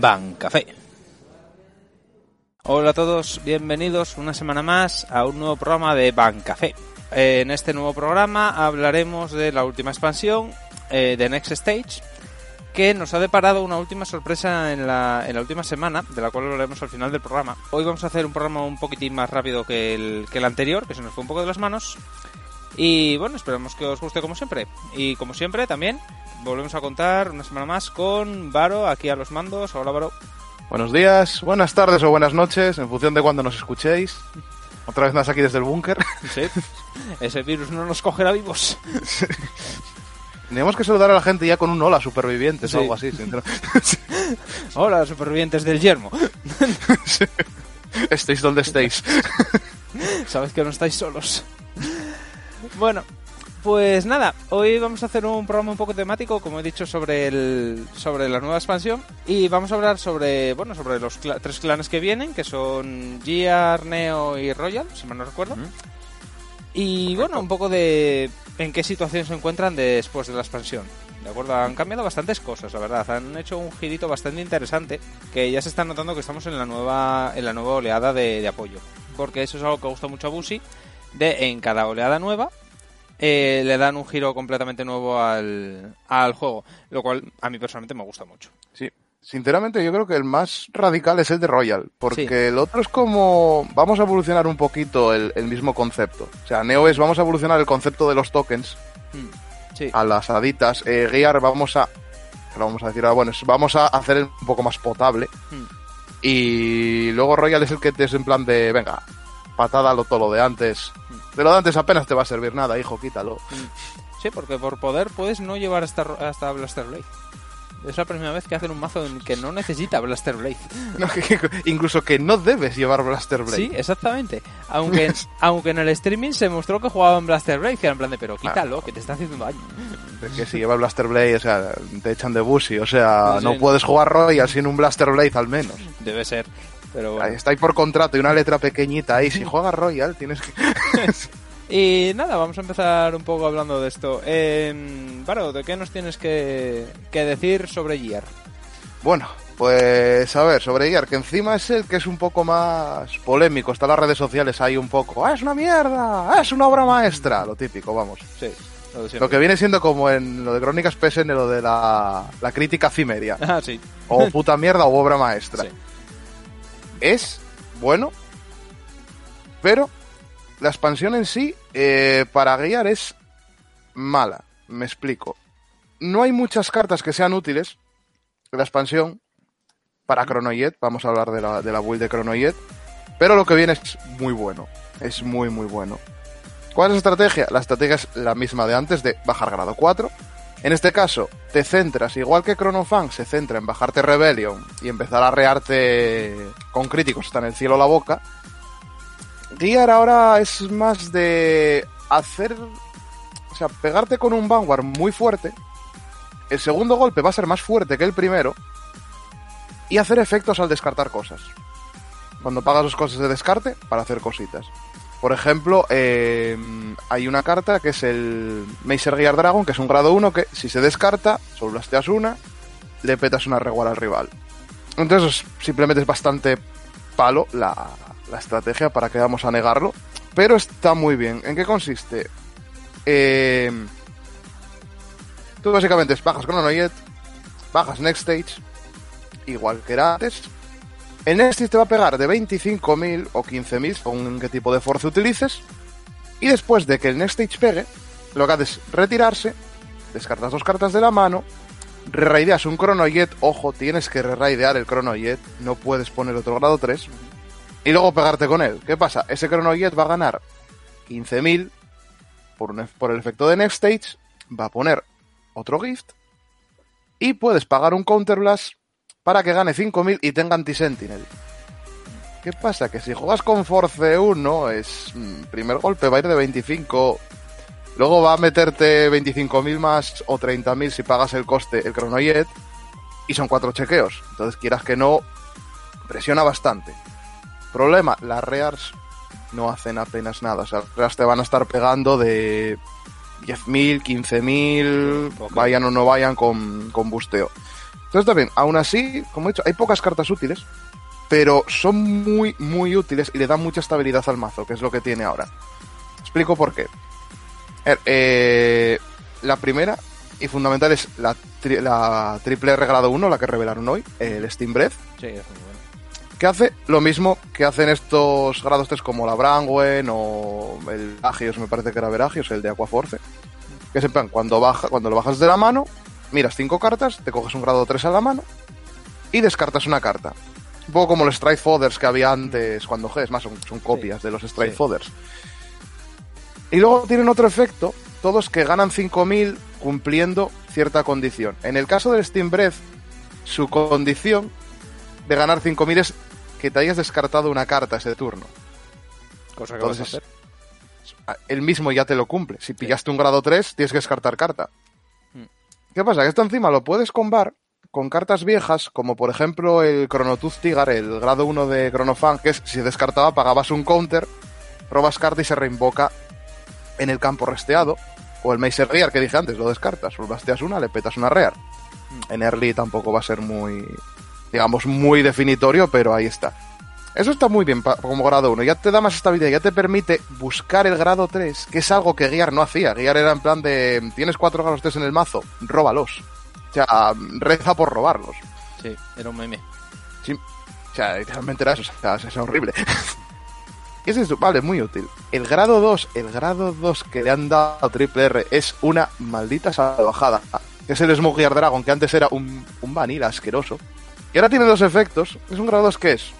Bancafé. Hola a todos, bienvenidos una semana más a un nuevo programa de Bancafé. En este nuevo programa hablaremos de la última expansión eh, de Next Stage, que nos ha deparado una última sorpresa en la, en la última semana, de la cual hablaremos al final del programa. Hoy vamos a hacer un programa un poquitín más rápido que el, que el anterior, que se nos fue un poco de las manos. Y bueno, esperamos que os guste como siempre. Y como siempre, también volvemos a contar una semana más con Varo, aquí a los mandos. Hola, Varo. Buenos días, buenas tardes o buenas noches, en función de cuando nos escuchéis. Otra vez más aquí desde el búnker. Sí, ese virus no nos cogerá vivos. Tenemos que saludar a la gente ya con un hola supervivientes Sí. o algo así. Hola, supervivientes del yermo. estéis donde estéis. Sabed que no estáis solos. Bueno, pues nada, hoy vamos a hacer un programa un poco temático, como he dicho, sobre el sobre la nueva expansión y vamos a hablar sobre, bueno, sobre los tres clanes que vienen, que son Gear, Neo y Royal, si mal no recuerdo. Y bueno, un poco de en qué situación se encuentran después de la expansión. De acuerdo, han cambiado bastantes cosas, la verdad. Han hecho un girito bastante interesante que ya se está notando que estamos en la nueva en la nueva oleada de, de apoyo. Porque eso es algo que gusta mucho a Busi, de en cada oleada nueva eh, le dan un giro completamente nuevo al, al juego, lo cual a mí personalmente me gusta mucho. Sí. Sinceramente, yo creo que el más radical es el de Royal, porque Sí. el otro es como vamos a evolucionar un poquito el, el mismo concepto. O sea, Neo es vamos a evolucionar el concepto de los tokens Hmm, Sí, a las haditas. Eh, Gear vamos a, lo vamos a decir ahora, bueno, vamos a hacer un poco más potable. Hmm. Y luego Royal es el que te es en plan de, venga, patada lo todo lo de antes. De lo de antes apenas te va a servir nada, hijo, quítalo. sí, porque por poder puedes no llevar hasta, hasta Blaster Blade. Es la primera vez que hacen un mazo en que no necesita Blaster Blade. No, que- que- incluso que no debes llevar Blaster Blade. Sí, exactamente. Aunque, aunque en el streaming se mostró que jugaban Blaster Blade, que era en plan de, pero quítalo, que te está haciendo daño. De que si llevas Blaster Blade, o sea, te echan de Busi. O sea, no sí. puedes jugar Royal sin un Blaster Blade al menos. Debe ser. Pero bueno. Está ahí por contrato y una letra pequeñita ahí. Si juegas Royal, tienes que... Y nada, vamos a empezar un poco hablando de esto. Eh, Varo, ¿de qué nos tienes que, que decir sobre Gear? Bueno, pues a ver, sobre Gear, que encima es el que es un poco más polémico. Está en las redes sociales ahí un poco. ¡Ah, es una mierda! ¡Ah, es una obra maestra! Lo típico, vamos. Sí. Lo que viene siendo como en lo de Crónicas PSN, lo de la, la crítica cimeria. Ah, sí. O puta mierda o obra maestra. Sí. Es bueno, pero la expansión en sí, eh, para guiar, es mala. Me explico. No hay muchas cartas que sean útiles la expansión para Chronojet. Vamos a hablar de la, de la build de Chronojet. Pero lo que viene es muy bueno. Es muy, muy bueno. ¿Cuál es la estrategia? La estrategia es la misma de antes, de bajar grado 4. En este caso, te centras, igual que Chronofang se centra en bajarte Rebellion y empezar a rearte con críticos hasta en el cielo la boca. Gear ahora es más de hacer. O sea, pegarte con un Vanguard muy fuerte. El segundo golpe va a ser más fuerte que el primero. Y hacer efectos al descartar cosas. Cuando pagas los costes de descarte, para hacer cositas. Por ejemplo, eh, hay una carta que es el Meiser Gear Dragon, que es un grado 1 que si se descarta, solo blasteas una, le petas una regual al rival. Entonces simplemente es bastante palo la, la estrategia, para que vamos a negarlo. Pero está muy bien. ¿En qué consiste? Eh, tú básicamente bajas Chronojet, bajas Next Stage, igual que era antes. El Next Stage te va a pegar de 25.000 o 15.000, según qué tipo de fuerza utilices. Y después de que el Next Stage pegue, lo que haces es retirarse, descartas dos cartas de la mano, reraideas un Chronojet, ojo, tienes que reraidear el Chronojet, no puedes poner otro grado 3, y luego pegarte con él. ¿Qué pasa? Ese Chronojet va a ganar 15.000 por, por el efecto de Next Stage, va a poner otro gift, y puedes pagar un Counterblast para que gane 5.000 y tenga anti-sentinel. ¿Qué pasa? Que si juegas con Force 1, es mm, primer golpe va a ir de 25. Luego va a meterte 25.000 más o 30.000 si pagas el coste, el Chronojet. Y son cuatro chequeos. Entonces, quieras que no, presiona bastante. Problema, las Rears no hacen apenas nada. O sea, las Rears te van a estar pegando de 10.000, 15.000, Ok. vayan o no vayan con, con busteo. Entonces también, aún así, como he dicho, hay pocas cartas útiles, pero son muy, muy útiles y le dan mucha estabilidad al mazo, que es lo que tiene ahora. Explico por qué. Eh, la primera y fundamental es la, tri- la triple R grado 1, la que revelaron hoy, el Steam Breath, Sí, es muy bueno. que hace lo mismo que hacen estos grados 3 como la Brangwen o el Agios, me parece que era Veragios, el de Aquaforce. Que es en plan, cuando, baja, cuando lo bajas de la mano, miras cinco cartas, te coges un grado 3 a la mano y descartas una carta. Un poco como los Strike Fodders que había antes cuando G, es más, son, son copias de los Strike sí. Fodders. Y luego tienen otro efecto, todos que ganan 5000 cumpliendo cierta condición. En el caso del Steam Breath, su condición de ganar 5000 es que te hayas descartado una carta ese turno. Cosa que vas a Entonces, hacer. él mismo ya te lo cumple. Si pillaste un grado 3, tienes que descartar carta. Hmm. ¿Qué pasa? Que esto encima lo puedes combar con cartas viejas, como por ejemplo el Chronotooth Tigar, el grado 1 de Chronofan, que es si descartaba, pagabas un counter, robas carta y se reinvoca en el campo resteado. O el Meiser Rear que dije antes, lo descartas, basteas una, le petas una Rear. En early tampoco va a ser muy, digamos, muy definitorio, pero ahí está. Eso está muy bien como grado 1. Ya te da más estabilidad, ya te permite buscar el grado 3, que es algo que Gear no hacía. Gear era en plan de, tienes cuatro grados 3 en el mazo, róbalos. O sea, reza por robarlos. Sí, era un meme. Sí. O sea, literalmente era eso. O sea, es horrible. ¿Qué es eso? Vale, muy útil. El grado 2, el grado 2 que le han dado a Triple R es una maldita salvajada. Es el Smoke Gear Dragon, que antes era un, un vanilla asqueroso. Y ahora tiene dos efectos. Es un grado 2 que es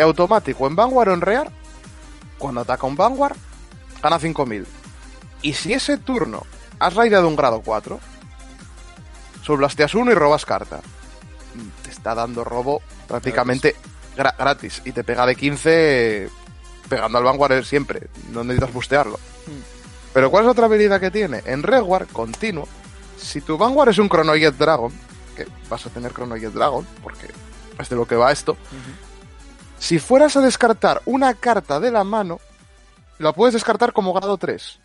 automático en Vanguard o en Rear. Cuando ataca un Vanguard, gana 5000. Y si ese turno has raideado un grado 4, subblasteas uno y robas carta. Te está dando robo prácticamente gra- gratis. Y te pega de 15 pegando al Vanguard siempre. No necesitas bustearlo. Pero ¿cuál es otra habilidad que tiene? En Reward continuo, si tu Vanguard es un Chronojet Dragon, que vas a tener Chronojet Dragon, porque es de lo que va esto, si fueras a descartar una carta de la mano, la puedes descartar como grado 3.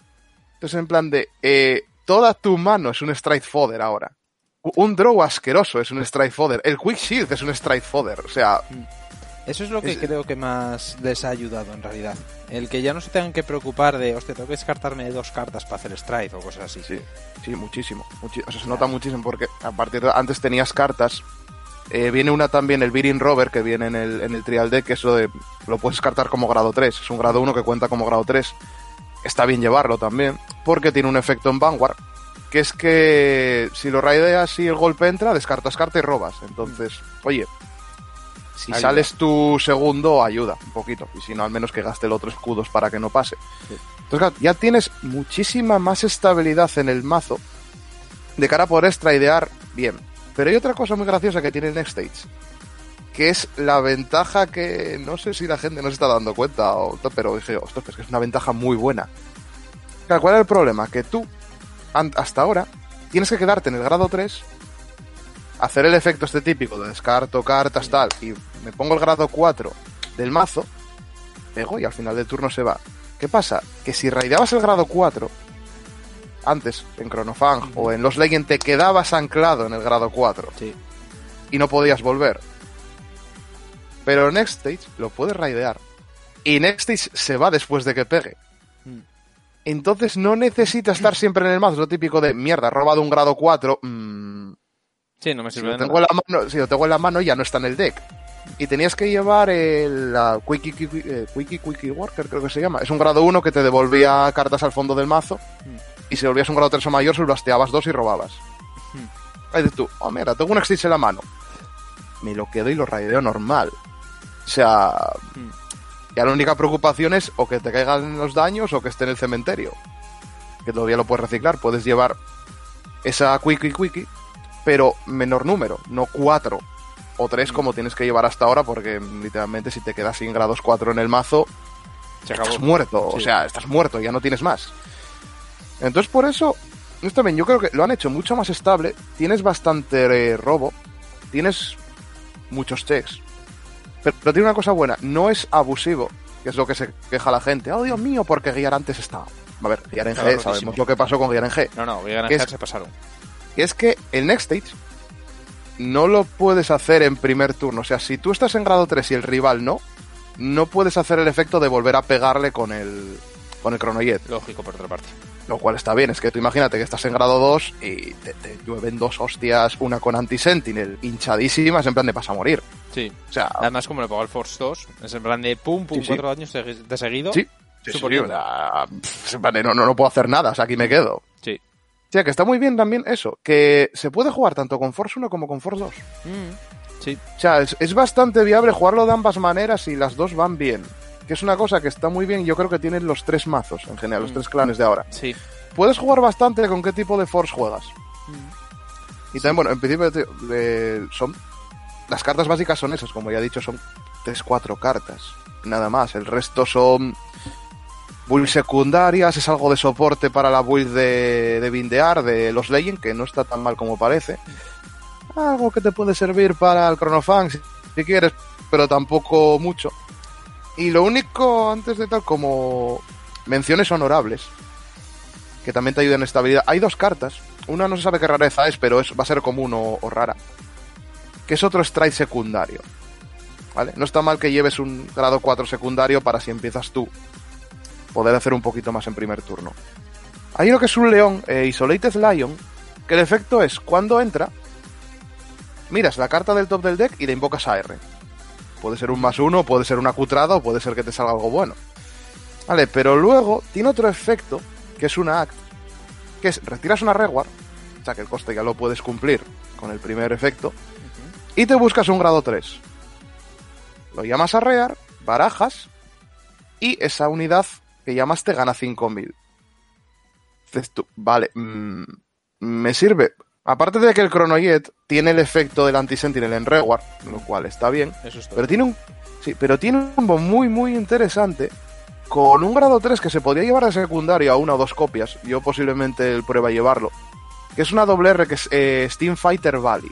Entonces, en plan de, eh, toda tu mano es un Strike Fodder ahora. Un draw asqueroso es un Strike Fodder. El Quick Shield es un Strike Fodder. O sea, Eso es lo que Es- creo que más les ha ayudado en realidad. El que ya no se tengan que preocupar de, hostia, tengo que descartarme dos cartas para hacer strike o cosas así. sí, sí, muchísimo. muchi- o sea, se nota muchísimo porque a partir de antes tenías cartas. Eh, viene una también, el Beating Rover, que viene en el, en el Trial Deck, que eso de, lo puedes descartar como grado 3. Es un grado 1 que cuenta como grado 3. Está bien llevarlo también, porque tiene un efecto en Vanguard, que es que si lo raideas y el golpe entra, descartas carta y robas. Entonces, oye, si Ayuda. sales tu segundo, ayuda un poquito. Y si no, al menos que gaste el otro escudos para que no pase. Sí. Entonces, claro, ya tienes muchísima más estabilidad en el mazo de cara a poder straidear bien. Pero hay otra cosa muy graciosa que tiene Next Stage, que es la ventaja que no sé si la gente no se está dando cuenta, o, pero dije, ostras, es que es una ventaja muy buena. ¿cuál es el problema? Que tú, hasta ahora, tienes que quedarte en el grado 3, hacer el efecto este típico de descarto cartas, tal, y me pongo el grado 4 del mazo, pego y al final del turno se va. ¿Qué pasa? Que si raideabas el grado 4, antes en Chronofang o en los Legend te quedabas anclado en el grado 4 Sí. y no podías volver. Pero Next Stage lo puedes raidear. Y Next Stage se va después de que pegue. Mm. Entonces no necesita estar siempre en el mazo. Es lo típico de mierda, he robado un grado 4. mm, Sí, no me si sirve lo, tengo en nada. la mano, si lo tengo en la mano ya no está en el deck. Y tenías que llevar el la Quickie, Quickie, eh, Quickie Quickie Worker, creo que se llama. Es un grado 1 que te devolvía cartas al fondo del mazo. Y si volvías un grado 3 o mayor, sublasteabas dos y robabas. Mm. Ahí dices tú, oh mira, tengo un Extinct en la mano. Me lo quedo y lo raideo normal. O sea, Mm. ya la única preocupación es o que te caigan los daños o que esté en el cementerio. Que todavía lo puedes reciclar. Puedes llevar esa Quickie Quickie, pero menor número, no cuatro o tres como tienes que llevar hasta ahora, porque literalmente si te quedas sin grados 4 en el mazo, Se acabó. estás muerto. O sea, estás muerto, ya no tienes más. Entonces, por eso, esto también yo creo que lo han hecho mucho más estable. Tienes bastante eh, robo, tienes muchos checks. Pero, pero tiene una cosa buena, no es abusivo, que es lo que se queja la gente. Oh, Dios mío, porque Guiar antes estaba. A ver, Guiar en G, rotísimo. sabemos lo que pasó con Guiar en G. No, no, ¿Qué es? ganar se pasaron. Y es que el Next Stage no lo puedes hacer en primer turno. O sea, si tú estás en grado 3 y el rival no, no puedes hacer el efecto de volver a pegarle con el, con el Chronojet. Lógico, por otra parte. Lo cual está bien, es que tú imagínate que estás en grado 2 y te, te llueven dos hostias, una con anti-sentinel, hinchadísimas, en plan de pasa a morir. Sí. O sea, Además, como le pagó el Force 2, es en plan de pum, pum, Sí, sí. cuatro daños de de seguido. sí, sí, sí, de no, no, no puedo hacer nada, o sea, aquí me quedo. Sí. O sea, que está muy bien también eso, que se puede jugar tanto con Force 1 como con Force 2. Mm, Sí. O sea, es, es bastante viable jugarlo de ambas maneras y las dos van bien. Que es una cosa que está muy bien yo creo que tienen los tres mazos en general, los Mm. tres clanes de ahora. Sí. Puedes jugar bastante con qué tipo de Force juegas. Mm. Y también, bueno, en principio tío, eh, son... Las cartas básicas son esas, como ya he dicho, son 3-4 cartas. Nada más. El resto son builds secundarias, es algo de soporte para la build de, de bindear, de los Legend, que no está tan mal como parece. Algo que te puede servir para el Chronofang, si, si quieres, pero tampoco mucho. Y lo único, antes de tal, como menciones honorables, que también te ayudan en estabilidad. Hay dos cartas. Una no se sabe qué rareza es, pero es, va a ser común o, o rara. Que es otro strike secundario. ¿Vale? No está mal que lleves un grado 4 secundario para si empiezas tú poder hacer un poquito más en primer turno. Hay uno que es un león, eh, Isolated Lion, que el efecto es cuando entra, miras la carta del top del deck y le invocas a R. Puede ser un más uno, puede ser una cutrada o puede ser que te salga algo bueno. Vale, pero luego tiene otro efecto, que es una act, que es retiras una reward, o sea que el coste ya lo puedes cumplir con el primer efecto, y te buscas un grado 3. Lo llamas a rear, barajas, y esa unidad que llamas te gana 5000. Dices tú, vale, mm, me sirve. Aparte de que el Chronojet tiene el efecto del anti-sentinel en reward, lo cual está bien, Eso es todo. pero tiene un. Sí, pero tiene un combo muy, muy interesante. Con un grado 3 que se podría llevar de secundario a una o dos copias. Yo posiblemente el prueba a llevarlo. Que es una doble R que es eh, Steam Fighter Valley.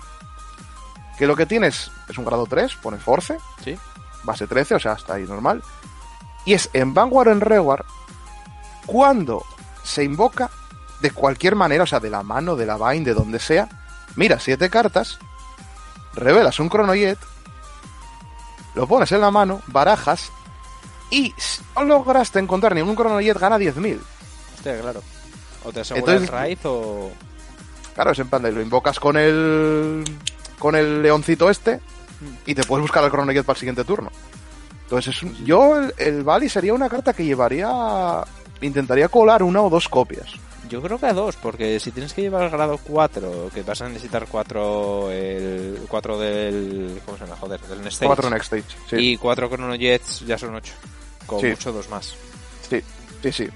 Que lo que tienes es un grado 3, pone Force, Sí. base 13, o sea, está ahí normal. Y es en Vanguard o en Reward cuando se invoca de cualquier manera, o sea, de la mano, de la Vine, de donde sea. Mira, siete cartas, revelas un Chronojet, lo pones en la mano, barajas, y si no lograste encontrar ningún Chronojet, gana 10.000. Hostia, claro. O te aseguras Entonces- raíz o... Claro, es en plan de lo invocas con el. con el leoncito este y te puedes buscar el Chronojet para el siguiente turno. Entonces, es un- yo el, el Bali sería una carta que llevaría. intentaría colar una o dos copias. Yo creo que a dos, porque si tienes que llevar el grado 4, que vas a necesitar 4 el 4 del... ¿Cómo se llama? Joder, del Next Stage. Cuatro next stage. Sí, Y 4 Chronojets ya son 8. Con Sí. mucho dos más. sí, sí, sí.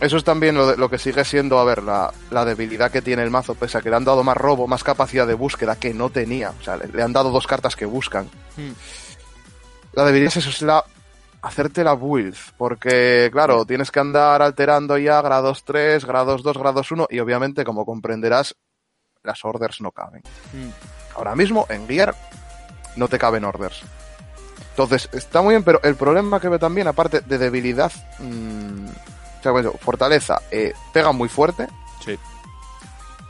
Eso es también lo, de- lo que sigue siendo, a ver, la, la debilidad que tiene el mazo, pese a que le han dado más robo, más capacidad de búsqueda que no tenía. O sea, le, le han dado dos cartas que buscan. Hmm. La debilidad es eso, es la hacerte la build, porque claro, tienes que andar alterando ya grados 3, grados 2, grados 1 y obviamente, como comprenderás, las orders no caben. Hmm. Ahora mismo en Gear no te caben orders. Entonces, está muy bien, pero el problema que ve también, aparte de debilidad, mm, o sea, bueno, fortaleza, eh, pega muy fuerte, Sí.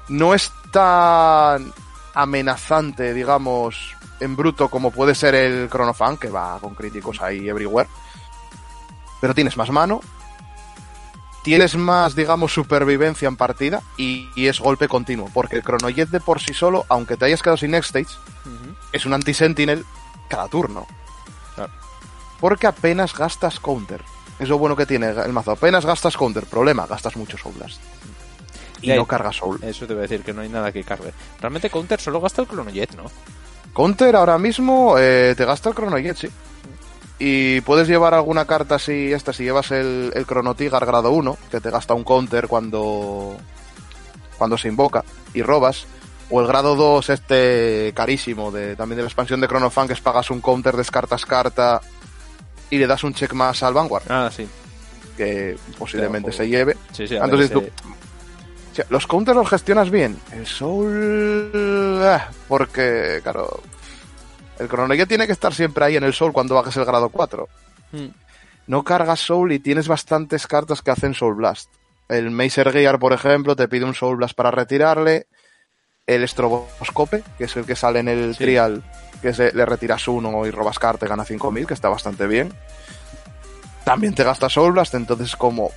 no es tan amenazante, digamos, en bruto como puede ser el Chronofan, que va con críticos ahí everywhere. Pero tienes más mano, tienes más, digamos, supervivencia en partida y, y es golpe continuo, porque el Chronojet de por sí solo, aunque te hayas quedado sin next stage, es un anti-sentinel cada turno. Claro. Porque apenas gastas counter. Es lo bueno que tiene el mazo. Apenas gastas counter. Problema, gastas mucho Soul Blast. Y no cargas Soul. Eso te voy a decir, que no hay nada que cargue. Realmente Counter solo gasta el Chronojet, ¿no? Counter ahora mismo eh, te gasta el Chronojet, sí. Y puedes llevar alguna carta si esta, si llevas el, el Chrono Tigar grado 1, que te gasta un counter cuando, cuando se invoca y robas. O el grado 2, este carísimo, de, también de la expansión de Chrono Fan, que es pagas un counter, descartas carta y le das un check más al Vanguard, Ah, sí. que posiblemente se lleve. Sí, sí, Entonces ver, tú- O sea, los counters los gestionas bien. El Soul. ah, Porque, claro. El Chronojet tiene que estar siempre ahí en el Soul cuando bajes el grado 4. Hmm. No cargas Soul y tienes bastantes cartas que hacen Soul Blast. El Macer Gear, por ejemplo, te pide un Soul Blast para retirarle. el estroboscope, que es el que sale en el Sí. trial, que se, le retiras uno y robas carta y gana 5000, que está bastante bien. También te gasta Soul Blast, entonces como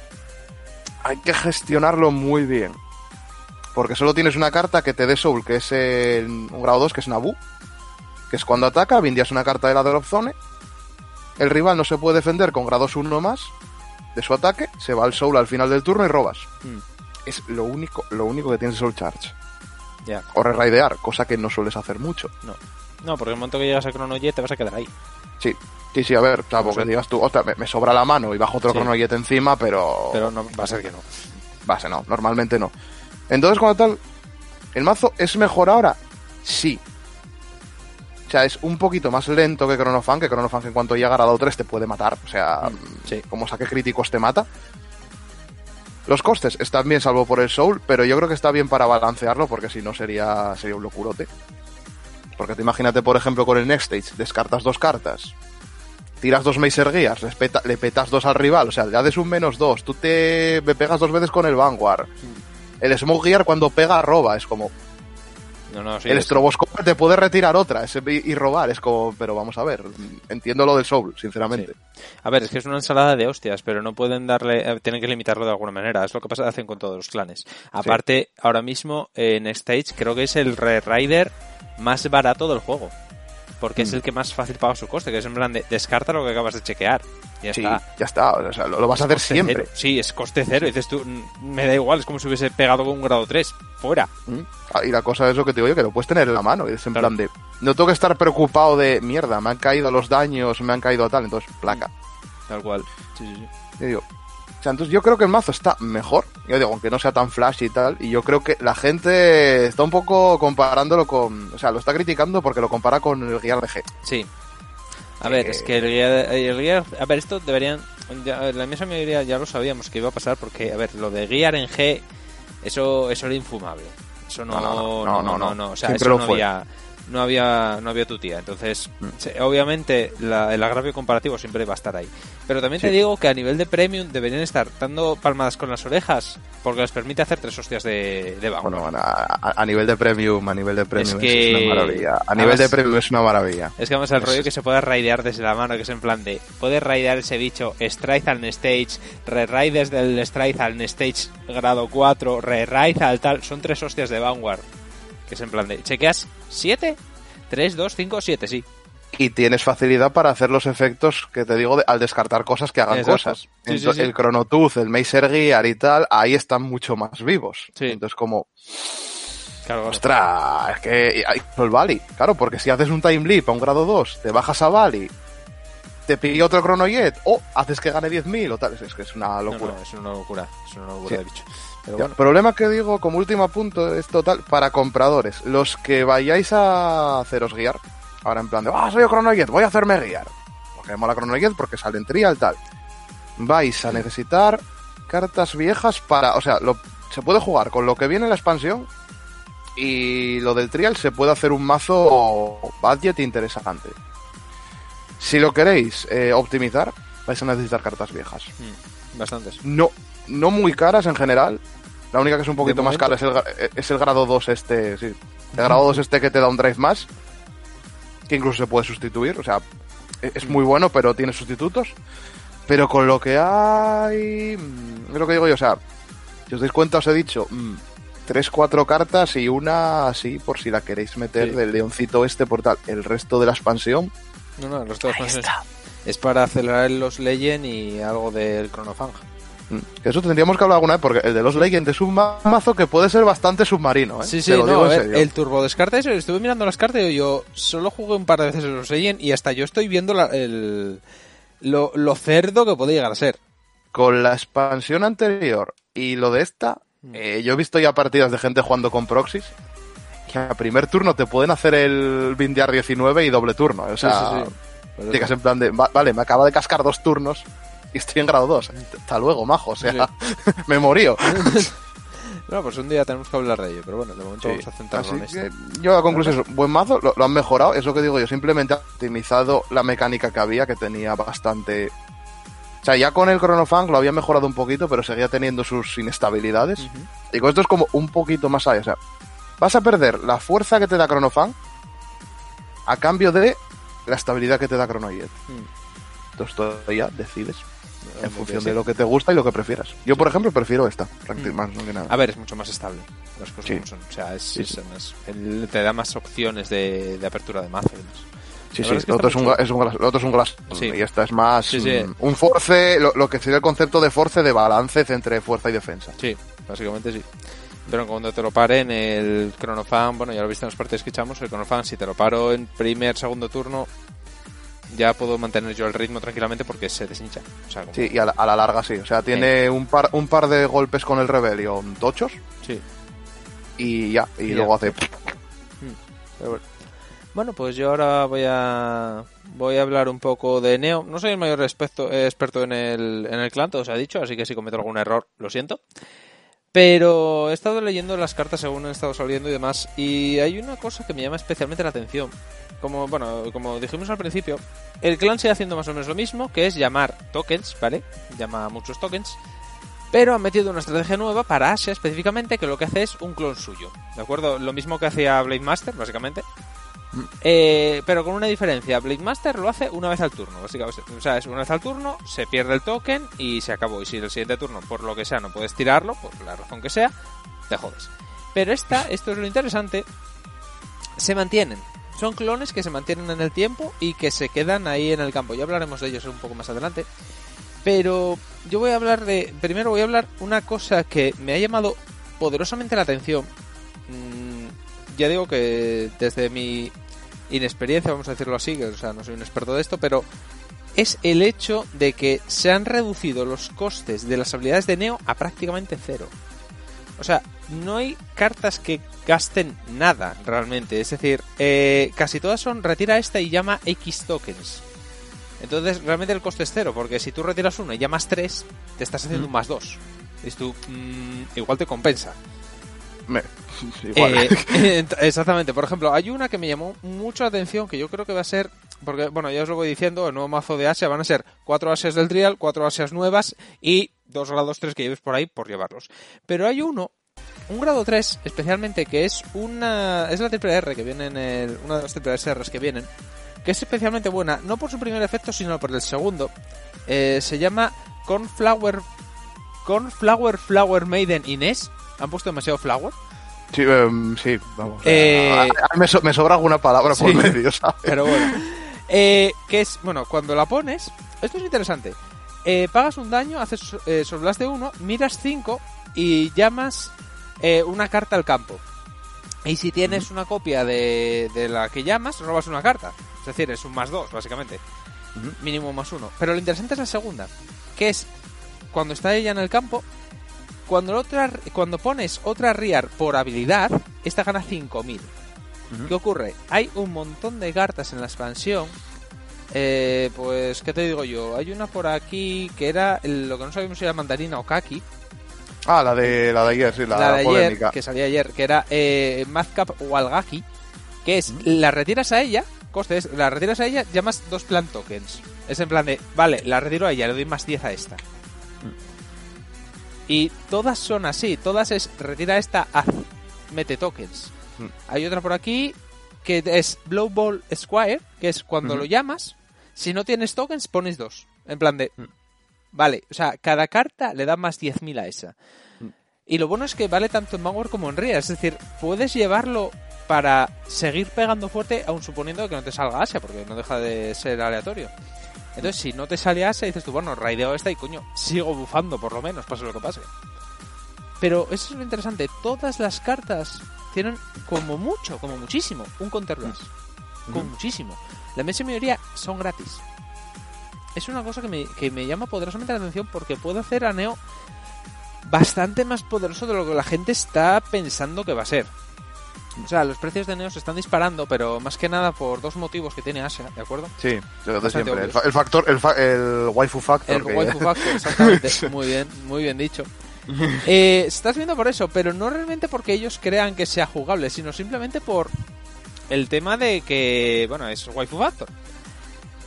hay que gestionarlo muy bien. Porque solo tienes una carta que te dé Soul, que es el- un grado 2, que es Nabu. Que es cuando ataca, vindias una carta de la Drop Zone. El rival no se puede defender con grados 1 más de su ataque. Se va al Soul al final del turno y robas. Mm, Es lo único, lo único que tienes Soul Charge. ya. O re-raidear, cosa que no sueles hacer mucho. No, porque el momento que llegas a Chronojet te vas a quedar ahí. Sí, sí, sí, a ver, o sea, porque Sí. digas tú, "Ostras, me, me sobra la mano y bajo otro Sí. Encima, pero... Pero no, va a ser que no. base, no, normalmente no. Entonces, como tal, ¿el mazo es mejor ahora? Sí. O sea, es un poquito más lento que Chronofan, que Chronofan en cuanto llega a grado 3 te puede matar. O sea, Mm, sí. como saque críticos te mata. Los costes están bien salvo por el Soul, pero yo creo que está bien para balancearlo porque si no sería, sería un locurote. Porque te imagínate, por ejemplo, con el Next Stage, descartas dos cartas, tiras dos Macer Gears, les peta- le petas dos al rival, o sea, le haces un menos dos, tú te me pegas dos veces con el Vanguard. El Smoke Gear cuando pega roba, es como, No, no, sí. el es- estroboscope te puede retirar otra es- y, y robar, es como, pero vamos a ver, entiendo lo del Soul, sinceramente. A ver, es que es una ensalada de hostias, pero no pueden darle, eh, tienen que limitarlo de alguna manera. Es lo que pasa, hacen con todos los clanes. Aparte, ahora mismo en Stage creo que es el Re Rider más barato del juego. Porque es Mm. el que más fácil paga su coste, que es en plan de descarta lo que acabas de chequear. Ya Sí, está. ya está, o sea, lo, lo vas a hacer siempre. cero. Sí, es coste cero. Y dices tú, "Mm, me da igual, es como si hubiese pegado con un grado 3. Fuera. ¿Mm? Ah, Y la cosa es lo que te digo yo, que lo puedes tener en la mano. Y es en Claro. plan de. No tengo que estar preocupado de mierda, me han caído los daños, me han caído tal. Entonces, placa. Tal cual. Sí, sí, sí. Yo digo. Sea, entonces yo creo que el mazo está mejor. Yo digo, aunque no sea tan flash y tal. Y yo creo que la gente está un poco comparándolo con. O sea, lo está criticando porque lo compara con el Gear de G. Sí. A ver, es que el guía, el A ver, esto deberían... ya- la inmensa mayoría ya lo sabíamos que iba a pasar porque, a ver, lo de guiar en G, eso, eso era infumable. Eso no... No, no, no, no, no. O sea, Siempre eso lo no fue. había... No había, no había tu tía. Entonces, Mm. obviamente, la- el agravio comparativo siempre va a estar ahí. Pero también te digo que a nivel de premium deberían estar dando palmadas con las orejas porque les permite hacer tres hostias de, de Vanguard. Bueno, a, nivel de premium, a nivel de premium es, que- una maravilla. A nivel de premium es una maravilla. Es que además el Es- rollo que se puede raidear desde la mano, que es en plan de, puedes raidear ese bicho Strike al Stage, re-raid desde el Strike al Stage grado 4, re-raid al tal, son tres hostias de Vanguard. Que es en plan de, chequeas 7, 3, 2, 5, 7, sí. y tienes facilidad para hacer los efectos que te digo de- al descartar cosas que hagan Exacto. cosas. Sí, sí, Entonces, sí. El Chronotooth, el Macer Gear y tal, ahí están mucho más vivos. Sí. Entonces como, Claro, ostras, es que el Bali, claro, porque si haces un time leap a un grado 2, te bajas a Bali, te pilla otro Chronojet, o haces que gane 10.000 o tal, es, que es una locura. no, es una locura, es una locura Sí. de bicho. Pero bueno, Problema que digo como último punto es total para compradores. Los que vayáis a haceros guiar, ahora en plan de, ah, soy el Chronojet, voy a hacerme guiar. Porque mola Chronojet porque sale en trial tal. Vais a necesitar cartas viejas para, o sea, lo- se puede jugar con lo que viene en la expansión y lo del trial se puede hacer un mazo budget interesante. Si lo queréis eh, optimizar, vais a necesitar cartas viejas mm, bastantes. no, no muy caras en general. La única que es un poquito más cara es el, gra- es el grado 2 este, sí. El grado 2 este que te da un drive más. Que incluso se puede sustituir. O sea, e- es muy bueno, pero tiene sustitutos. Pero con lo que hay... mm, Es lo que digo yo, o sea... Si os dais cuenta, os he dicho... mm, tres, cuatro cartas y una así, por si la queréis meter Sí. del leoncito este por tal. El resto de la expansión... No, no, los está. es para acelerar los Legend y algo del Chronofang. mm, Eso tendríamos que hablar alguna vez, porque el de los Legends es un ma- mazo que puede ser bastante submarino, ¿eh? Sí, Te sí, lo no, digo en serio. el turbo descarte eso, estuve mirando las cartas y yo solo jugué un par de veces en los Legend y hasta yo estoy viendo la- el, lo, lo cerdo que puede llegar a ser. Con la expansión anterior y lo de esta, Mm. eh, yo he visto ya partidas de gente jugando con proxies que a primer turno te pueden hacer el bindear 19 y doble turno. O sea, Sí, sí, sí. Pero llegas en plan de, "Va- vale, me acaba de cascar dos turnos y estoy en grado 2. Hasta luego, majo. O sea, me morío. No, pues un día tenemos que hablar de ello, pero bueno, de momento vamos a centrarnos en esto. yo la conclusión es, buen mazo, lo, lo han mejorado, es lo que digo yo, simplemente han optimizado la mecánica que había, que tenía bastante... O sea, ya con el Chronofang lo había mejorado un poquito, pero seguía teniendo sus inestabilidades. Ujú. Y con esto es como un poquito más allá, o sea, vas a perder la fuerza que te da Chronofan a cambio de la estabilidad que te da Chrono Jet. Entonces ya decides en función de lo que te gusta y lo que prefieras. Yo, por ejemplo, prefiero esta, prácticamente más que nada. A ver, es mucho más estable. Las cosas Sí. como son. O sea, es, Sí, sí. te da más opciones de, de apertura de mazo. Sí, sí, es que otro es está un, es un otro es un glass y esta es más un force, lo, lo que sería el concepto de force de balance entre fuerza y defensa. Sí, básicamente sí. Pero cuando te lo paren, el Chronofan, bueno, ya lo viste en las partidas que echamos, el Chronofan, si te lo paro en primer, segundo turno, ya puedo mantener yo el ritmo tranquilamente porque se deshincha. O sea, como- Sí, y a la, a la larga sí. O sea, tiene un par un par de golpes con el Rebellion tochos sí. y ya. Y, Y ya. luego hace. Pero bueno. Bueno, pues yo ahora voy a voy a hablar un poco de Neo. No soy el mayor experto, eh, experto en el, en el clan, todo se ha dicho, así que si cometo algún error, lo siento. Pero he estado leyendo las cartas según han estado saliendo y demás, y hay una cosa que me llama especialmente la atención. Como, bueno, como dijimos al principio, el clan sigue haciendo más o menos lo mismo, que es llamar tokens, ¿vale? Llama a muchos tokens, pero han metido una estrategia nueva para Asia específicamente, que lo que hace es un clon suyo, ¿de acuerdo? Lo mismo que hacía Blade Master, básicamente. Eh, pero con una diferencia, Blade Master lo hace una vez al turno, básicamente. O sea, es una vez al turno, se pierde el token y se acabó. Y si el siguiente turno, por lo que sea, no puedes tirarlo, por la razón que sea, te jodes. Pero esta, esto es lo interesante, se mantienen. Son clones que se mantienen en el tiempo y que se quedan ahí en el campo. Ya hablaremos de ellos un poco más adelante. Pero yo voy a hablar de. Primero voy a hablar una cosa que me ha llamado poderosamente la atención. Mm, ya digo que desde mi inexperiencia, vamos a decirlo así, que o sea, no soy un experto de esto, pero es el hecho de que se han reducido los costes de las habilidades de Neo a prácticamente cero. O sea, no hay cartas que gasten nada realmente. Es decir, eh, casi todas son retira esta y llama X tokens. Entonces, realmente el coste es cero, porque si tú retiras uno y llamas tres, te estás haciendo un más dos. Y tú, mm, igual te compensa. Me- igual. Eh, ent- exactamente. Por ejemplo, hay una que me llamó mucho la atención, que yo creo que va a ser, porque, bueno, ya os lo voy diciendo, el nuevo mazo de Asia van a ser cuatro Asias del Trial, cuatro Asias nuevas y dos grados 3 que lleves por ahí por llevarlos. Pero hay uno, un grado 3 especialmente, que es una, es la triple R que viene en el, una de las triple Rs que vienen, que es especialmente buena, no por su primer efecto, sino por el segundo. Eh, se llama Cornflower, Cornflower Flower Maiden Inés. Han puesto demasiado flower. Sí, em, sí, vamos. Eh, a- a- me, so- me sobra alguna palabra por medio, ¿sabes? Pero bueno. Eh, que es, bueno, cuando la pones, esto es interesante. Eh, pagas un daño, haces eh, de uno, miras 5 y llamas eh, una carta al campo. Y si tienes una copia de, de la que llamas, robas una carta. Es decir, es un más 2, básicamente. Mínimo más 1. Pero lo interesante es la segunda, que es cuando está ella en el campo, cuando, otra, cuando pones otra Riar por habilidad, esta gana 5000. Ujú. ¿Qué ocurre? Hay un montón de cartas en la expansión. Eh, pues, ¿qué te digo yo? Hay una por aquí que era lo que no sabíamos si era mandarina o kaki. Ah, la de, la de ayer, sí, la, La, de ayer, polémica. que salía ayer, que era eh, Madcap Walgaki. Que es, la retiras a ella, coste es, la retiras a ella, llamas dos plan tokens. Es en plan de, vale, la retiro a ella, le doy más 10 a esta. Y todas son así, todas es retira esta, haz, mete tokens. Mm. Hay otra por aquí que es Blow Ball Squire, que es cuando lo llamas, si no tienes tokens, pones dos. En plan de, Mm. vale, o sea, cada carta le da más 10.000 a esa. Mm. Y lo bueno es que vale tanto en Vanguard como en Ria, es decir, puedes llevarlo para seguir pegando fuerte, aun suponiendo que no te salga Asia, porque no deja de ser aleatorio. Entonces, si no te sale Asia, dices tú, bueno, raideo esta y coño, sigo bufando por lo menos, pase lo que pase. Pero eso es lo interesante, todas las cartas tienen como mucho, como muchísimo, un counter blast. Como muchísimo. La inmensa mayoría son gratis. Es una cosa que me, que me llama poderosamente la atención porque puede hacer a Neo bastante más poderoso de lo que la gente está pensando que va a ser. O sea, los precios de Neo se están disparando, pero más que nada por dos motivos que tiene Asia, ¿de acuerdo? Sí, lo de siempre. El, fa- el factor, el, fa- el waifu factor. El que- waifu factor, exactamente. Muy bien, muy bien dicho. Eh, estás viendo por eso, pero no realmente porque ellos crean que sea jugable, sino simplemente por el tema de que, bueno, es waifu factor.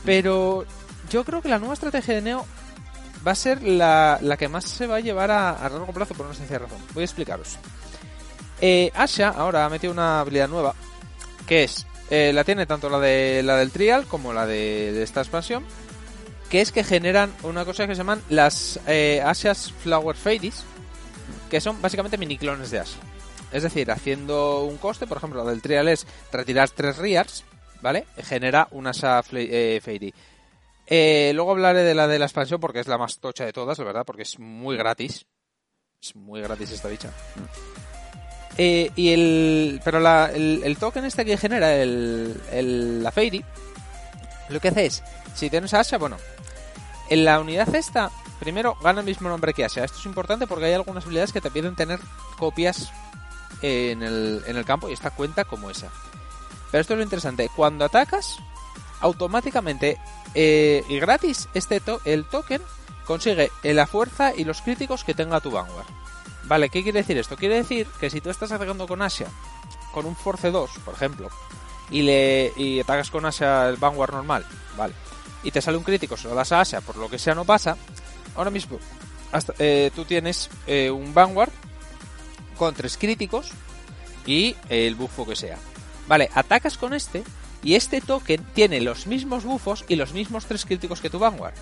Pero yo creo que la nueva estrategia de Neo va a ser la, la que más se va a llevar a, a largo plazo por una sencilla razón. Voy a explicaros. Eh, Asha ahora ha metido una habilidad nueva, que es, eh, la tiene tanto la de la del trial como la de, esta expansión, que es que generan una cosa que se llaman las eh, Asia's Flower Fairies, que son básicamente mini clones de Asia. Es decir, haciendo un coste, por ejemplo, la del trial es retirar tres Riars, ¿vale? Genera una Asa Fla- eh, Fairy. Eh, luego hablaré de la de la expansión porque es la más tocha de todas, la verdad, porque es muy gratis. Es muy gratis esta bicha. Eh, y el. Pero la- el, token este que genera el, el- la Fairy, lo que hace es, si tienes a Asha, bueno, en la unidad esta, primero gana el mismo nombre que Asha. Esto es importante porque hay algunas habilidades que te piden tener copias en el, en el campo y esta cuenta como esa. Pero esto es lo interesante. Cuando atacas, automáticamente eh, y gratis, este to- el token consigue la fuerza y los críticos que tenga tu Vanguard. Vale, ¿qué quiere decir esto? Quiere decir que si tú estás atacando con Asia, con un Force 2, por ejemplo, y le y atacas con Asia el Vanguard normal, vale, y te sale un crítico, se lo das a Asia, por lo que sea no pasa, ahora mismo eh, tú tienes eh, un Vanguard con tres críticos y el bufo que sea. Vale, atacas con este y este token tiene los mismos bufos y los mismos tres críticos que tu Vanguard.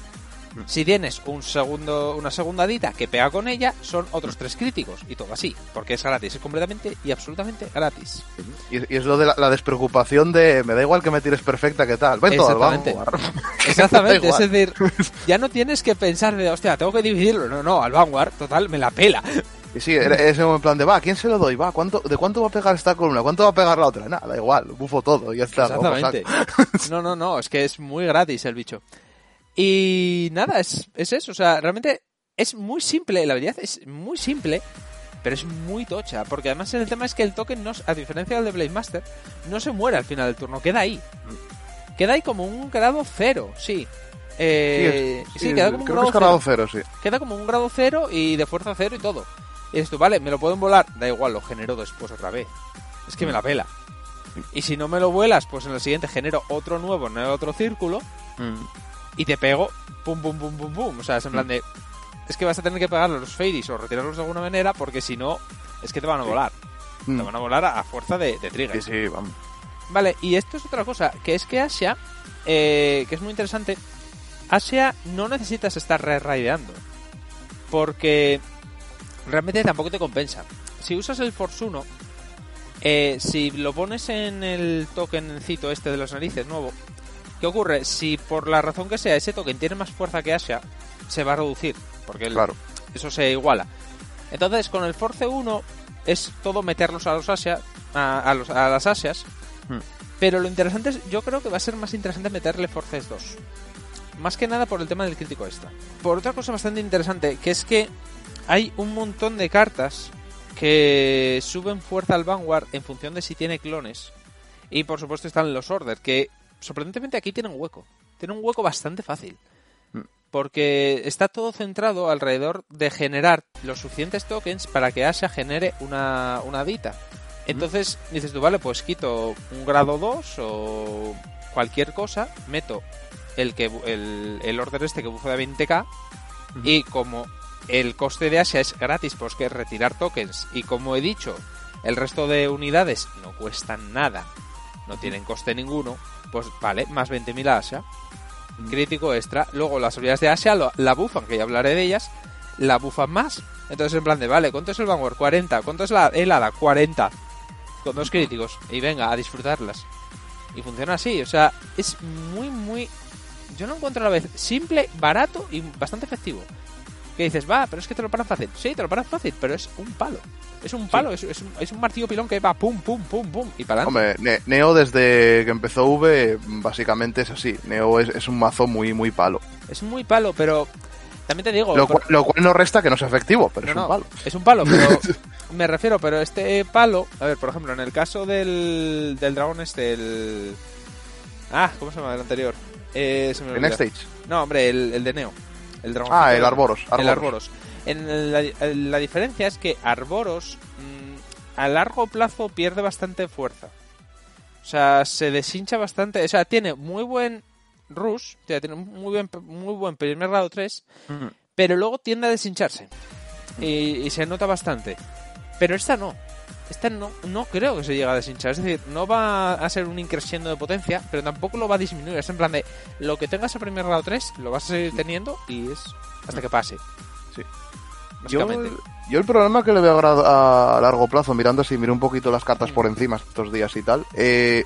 Si tienes un segundo, una segunda dita que pega con ella, son otros tres críticos y todo así, porque es gratis, es completamente y absolutamente gratis. Y, y es lo de la, la despreocupación de me da igual que me tires perfecta, ¿qué tal? Ven todo al Exactamente. Vanguard. Exactamente, es decir, ya no tienes que pensar de, hostia, tengo que dividirlo, no, no, al Vanguard, total, me la pela. Y sí, era- es en plan de, va, ¿a quién se lo doy? Va, ¿cuánto, ¿de cuánto va a pegar esta columna? ¿Cuánto va a pegar la otra? Nada, da igual, bufo todo, y ya está. Exactamente. No, no, no, es que es muy gratis el bicho. Y nada, es, es eso, o sea, realmente es muy simple, la habilidad es muy simple, pero es muy tocha, porque además el tema es que el token, no, a diferencia del de Blade Master, no se muere al final del turno, queda ahí. Queda ahí como un grado cero, sí. Eh, Sí, es- sí, sí, queda como un grado cero. cero, sí. Queda como un grado cero y de fuerza cero y todo. Y dices tú, vale, me lo pueden volar, da igual, lo genero después otra vez. Es que me la pela. Y si no me lo vuelas, pues en el siguiente genero otro nuevo en el otro círculo y te pego, pum, pum, pum, pum, pum. O sea, es en plan de. Es que vas a tener que pegarle a los fairies o retirarlos de alguna manera porque si no, es que te van a volar. Mm. Te van a volar a, a fuerza de, de trigger. Sí, sí, vamos. Vale, y esto es otra cosa, que es que Asia, eh, que es muy interesante, Asia no necesitas estar re-raideando, porque realmente tampoco te compensa. Si usas el Force 1, eh, si lo pones en el tokencito este de las narices nuevo, ¿qué ocurre? Si por la razón que sea ese token tiene más fuerza que Asia, se va a reducir, porque el- Claro. eso se iguala. Entonces, con el Force 1 es todo meterlos a los Asia, a, a los- a las Asias, Hmm. pero lo interesante es, yo creo que va a ser más interesante meterle Forces 2. Más que nada por el tema del crítico extra. Por otra cosa bastante interesante, que es que hay un montón de cartas que suben fuerza al Vanguard en función de si tiene clones. Y por supuesto están los Order, que sorprendentemente aquí tienen hueco. Tienen un hueco bastante fácil. Mm. Porque está todo centrado alrededor de generar los suficientes tokens para que Asha genere una, una dita. Entonces dices tú, vale, pues quito un grado 2 o cualquier cosa, meto el que el, el order este que bufo de 20k y como el coste de Asia es gratis, pues que es retirar tokens y como he dicho, el resto de unidades no cuestan nada, no tienen coste ninguno, pues vale, más 20.000 a Asia. Crítico extra. Luego las habilidades de Asia lo- la bufan, que ya hablaré de ellas, la bufan más. Entonces en plan de, vale, ¿cuánto es el Vanguard? 40. ¿Cuánto es la helada? 40. Con dos críticos. Y venga, a disfrutarlas. Y funciona así. O sea, es muy, muy... Yo lo encuentro a la vez simple, barato y bastante efectivo. Que dices, va, pero es que te lo paran fácil. Sí, te lo paran fácil, pero es un palo. Es un palo, es, es un, es un martillo pilón que va pum, pum, pum, pum y para adelante. Hombre, Ne- Neo desde que empezó V, básicamente es así. Neo es, es un mazo muy, muy palo. Es muy palo, pero también te digo... Lo por- cual, lo cual no resta que no sea efectivo, pero No, es no, un palo. Es un palo, pero me refiero, pero este palo, a ver, por ejemplo, en el caso del, del dragón este, el... Ah, ¿cómo se llama el anterior? Eh, se me En. Stage. No, hombre, el, el de Neo. El dragón. Ah, el Arboros. El Arboros. En la, diferencia es que Arboros mm, a largo plazo pierde bastante fuerza. O sea, se deshincha bastante. O sea, tiene muy buen rush, o sea, tiene muy buen, muy buen primer grado 3, Mm. pero luego tiende a deshincharse. Y, y se nota bastante. Pero esta no. Este no, no creo que se llegue a deshinchar. Es decir, no va a ser un increciendo de potencia, pero tampoco lo va a disminuir. Es en plan de lo que tengas a primer grado 3 lo vas a seguir teniendo y es hasta que pase. Sí. Yo, yo, el problema que le veo a, a largo plazo, mirando así, miro un poquito las cartas por encima estos días y tal, eh,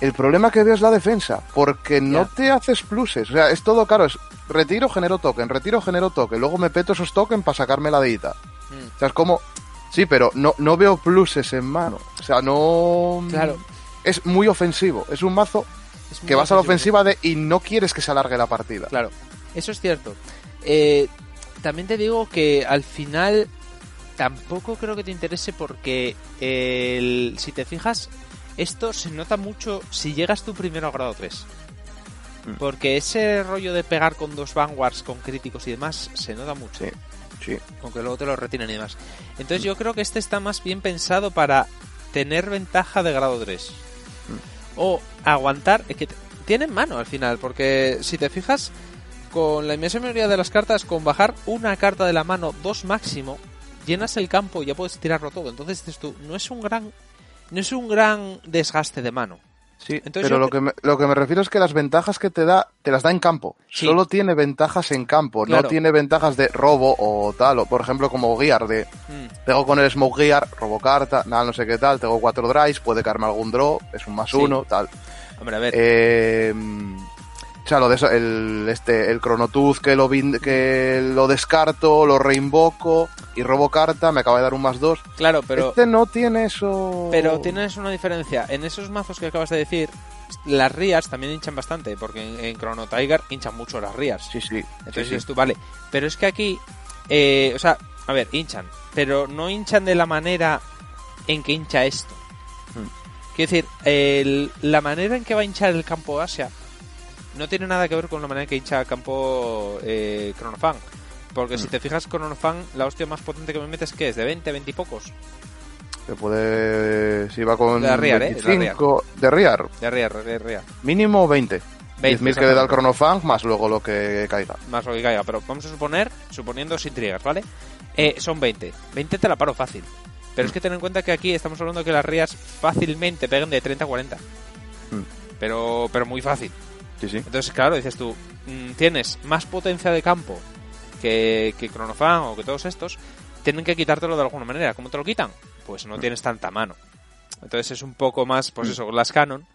el problema que veo es la defensa, porque no te haces pluses. O sea, es todo caro. Es retiro, genero token, retiro, genero token. Luego me peto esos tokens para sacarme la deita. Mm. O sea, es como. Sí, pero no, no veo pluses en mano. O sea, no. Claro. Es muy ofensivo. Es un mazo que vas a la ofensiva de y no quieres que se alargue la partida. Claro, eso es cierto. Eh, también te digo que al final tampoco creo que te interese porque el, si te fijas, esto se nota mucho si llegas tú primero a grado 3. Mm. Porque ese rollo de pegar con dos vanguards, con críticos y demás, se nota mucho. Sí, sí. Aunque luego te lo retienen y demás. Entonces yo creo que este está más bien pensado para tener ventaja de grado 3. Mm. O aguantar... Es que tiene mano al final, porque si te fijas, con la inmensa mayoría de las cartas, con bajar una carta de la mano, dos máximo, llenas el campo y ya puedes tirarlo todo. Entonces dices tú, no es un gran no es un gran desgaste de mano. Sí, pero lo, que me, lo que me refiero es que las ventajas que te da, te las da en campo. Solo tiene ventajas en campo, no tiene ventajas de robo o tal, o por ejemplo como Gear, de mm. tengo con el Smoke Gear, robo carta, nada, no sé qué tal, tengo cuatro drives, puede caerme algún draw, es un más uno, tal. Hombre, a ver. Eh, sea, lo de eso, el, este, el Chronotooth que lo, que lo descarto, lo reinvoco y robo carta, me acaba de dar un más dos. Claro, pero... Este no tiene eso... Pero tienes una diferencia. En esos mazos que acabas de decir, las rías también hinchan bastante, porque en, Chrono Tiger hinchan mucho las rías. Sí, sí. Entonces tú, vale. Pero es que aquí, eh, o sea, a ver, hinchan, pero no hinchan de la manera en que hincha esto. Hmm. Quiero decir, la manera en que va a hinchar el campo Asia no tiene nada que ver con la manera que hincha campo eh, Chronofan. Porque si mm. te fijas, Chronofan, la hostia más potente que me metes, ¿qué es? ¿De 20, 20 y pocos? Se puede. Si va con. De Riar, ¿eh? De Riar. De Riar, de Riar. Mínimo 20. 20 que le da el Chronofan, más luego lo que caiga. Más lo que caiga, pero vamos a suponer, suponiendo sin trigger, ¿vale? Eh, son 20. 20 te la paro fácil. Pero es que ten en cuenta que aquí estamos hablando de que las rías fácilmente pegan de 30 a 40. Mm. Pero, pero muy fácil. Entonces, claro, dices tú, mm, tienes más potencia de campo que, que Chronofan o que todos estos, tienen que quitártelo de alguna manera. ¿Cómo te lo quitan? Pues no mm. tienes tanta mano. Entonces es un poco más, pues mm. eso, las canon.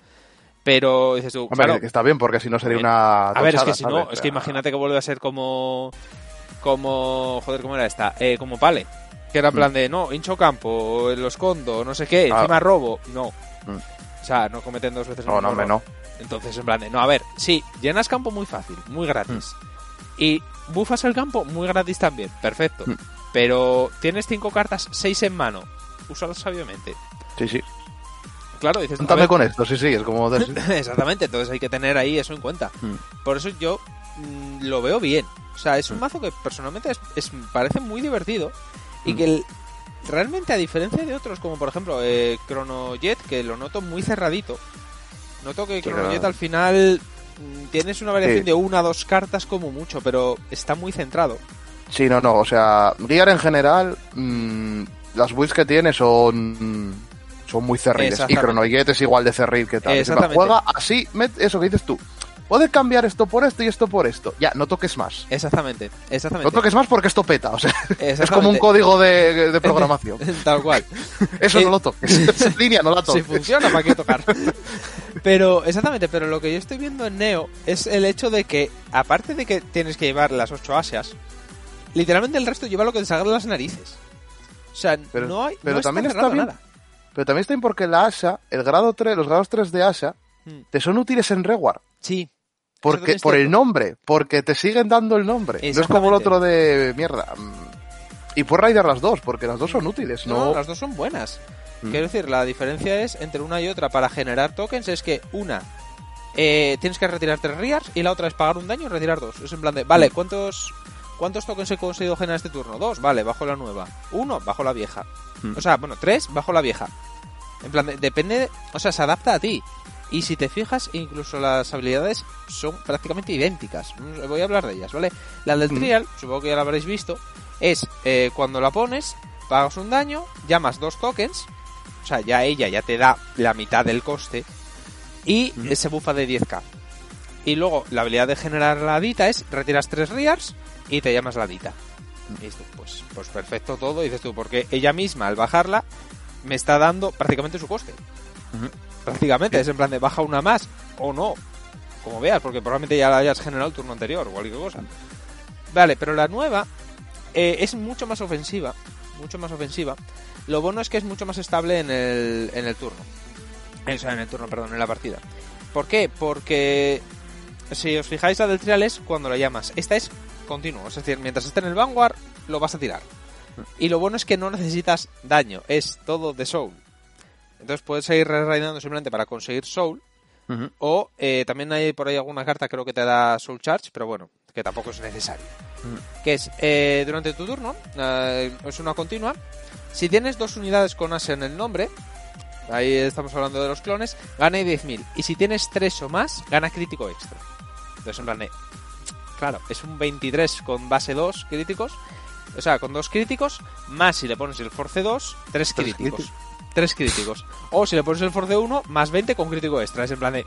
Pero dices tú, claro, que está bien, porque si no sería una. a ver, es que si no, es que imagínate que vuelve a ser como. Como. Joder, ¿cómo era esta? Eh, como Pale. Que era en plan de, no, hincho campo, lo escondo, no sé qué, ah. encima robo. No. O sea, no cometen dos veces No, no, no. Entonces, en plan de, no, a ver, sí, llenas campo muy fácil, muy gratis. Mm. Y bufas el campo muy gratis también, perfecto. Mm. Pero tienes cinco cartas, seis en mano. Úsalas sabiamente. Sí, sí. Claro, dices. Cuéntame con esto, sí, sí, es como. Exactamente, entonces hay que tener ahí eso en cuenta. Mm. Por eso yo lo veo bien. O sea, es un mazo que personalmente es, parece muy divertido y que realmente a diferencia de otros, como por ejemplo eh, Chrono Jet, que lo noto muy cerradito, Noto que Chronojet al final mm, tienes una variación de una dos cartas como mucho, pero está muy centrado. Sí, no, no, o sea, Gear en general, mm, las builds que tiene son son muy cerriles. Y Chronojet es igual de cerril que tal. Juega así, eso que dices tú. Puedes cambiar esto por esto y esto por esto. Ya, no toques más. Exactamente, exactamente. No toques más porque esto peta. O sea, es como un código de, programación. Tal cual. Eso no lo toques. Esa línea no la toques. Si funciona, ¿para qué tocar? Pero, exactamente, pero lo que yo estoy viendo en Neo es el hecho de que, aparte de que tienes que llevar las ocho asias, literalmente el resto lleva lo que te salga las narices. O sea, no hay. Pero también está bien. Pero también está bien porque la asa, el grado 3, los grados 3 de asa, hmm. te son útiles en Reward. Sí. Porque, por el nombre, porque te siguen dando el nombre. No es como el otro de mierda. Y puedes raidar las dos, porque las dos son útiles, ¿no? las dos son buenas. Mm. Quiero decir, la diferencia es entre una y otra para generar tokens es que una eh, tienes que retirar tres rears y la otra es pagar un daño y retirar dos. Es en plan de, vale, mm. ¿cuántos, cuántos tokens he conseguido generar este turno? Dos, vale, bajo la nueva. Uno, bajo la vieja. Mm. O sea, bueno, tres, bajo la vieja. En plan, de, depende, o sea, se adapta a ti. Y si te fijas, incluso las habilidades son prácticamente idénticas. Voy a hablar de ellas, ¿vale? La del trial, supongo que ya la habréis visto, es eh, cuando la pones, pagas un daño, llamas dos tokens, o sea, ya ella ya te da la mitad del coste, y Ujú. se bufa de 10k. Y luego la habilidad de generar la dita es retiras tres rears y te llamas la dita. Y dices pues, pues perfecto todo, dices tú, porque ella misma al bajarla me está dando prácticamente su coste. Prácticamente, es en plan de baja una más o no, como veas, porque probablemente ya la hayas generado el turno anterior o cualquier cosa. Vale, pero la nueva eh, es mucho más ofensiva, mucho más ofensiva. Lo bueno es que es mucho más estable en el, en el turno. O sea, en el turno, perdón, en la partida. ¿Por qué? Porque si os fijáis la del trial es cuando la llamas. Esta es continuo, es decir, mientras esté en el Vanguard lo vas a tirar. Y lo bueno es que no necesitas daño, es todo de Soul. Entonces puedes seguir raidando simplemente para conseguir Soul. O eh, también hay por ahí alguna carta, creo que te da Soul Charge, pero bueno, que tampoco es necesario. Que es eh, durante tu turno, eh, es una continua. Si tienes dos unidades con As en el nombre, ahí estamos hablando de los clones, gana 10.000. Y si tienes tres o más, gana crítico extra. Entonces, en plan, claro, es un 23 con base 2 críticos. O sea, con dos críticos, más si le pones el force 2, tres críticos. 3 críticos. O si le pones el Force 1, más 20 con crítico extra. Es en plan de.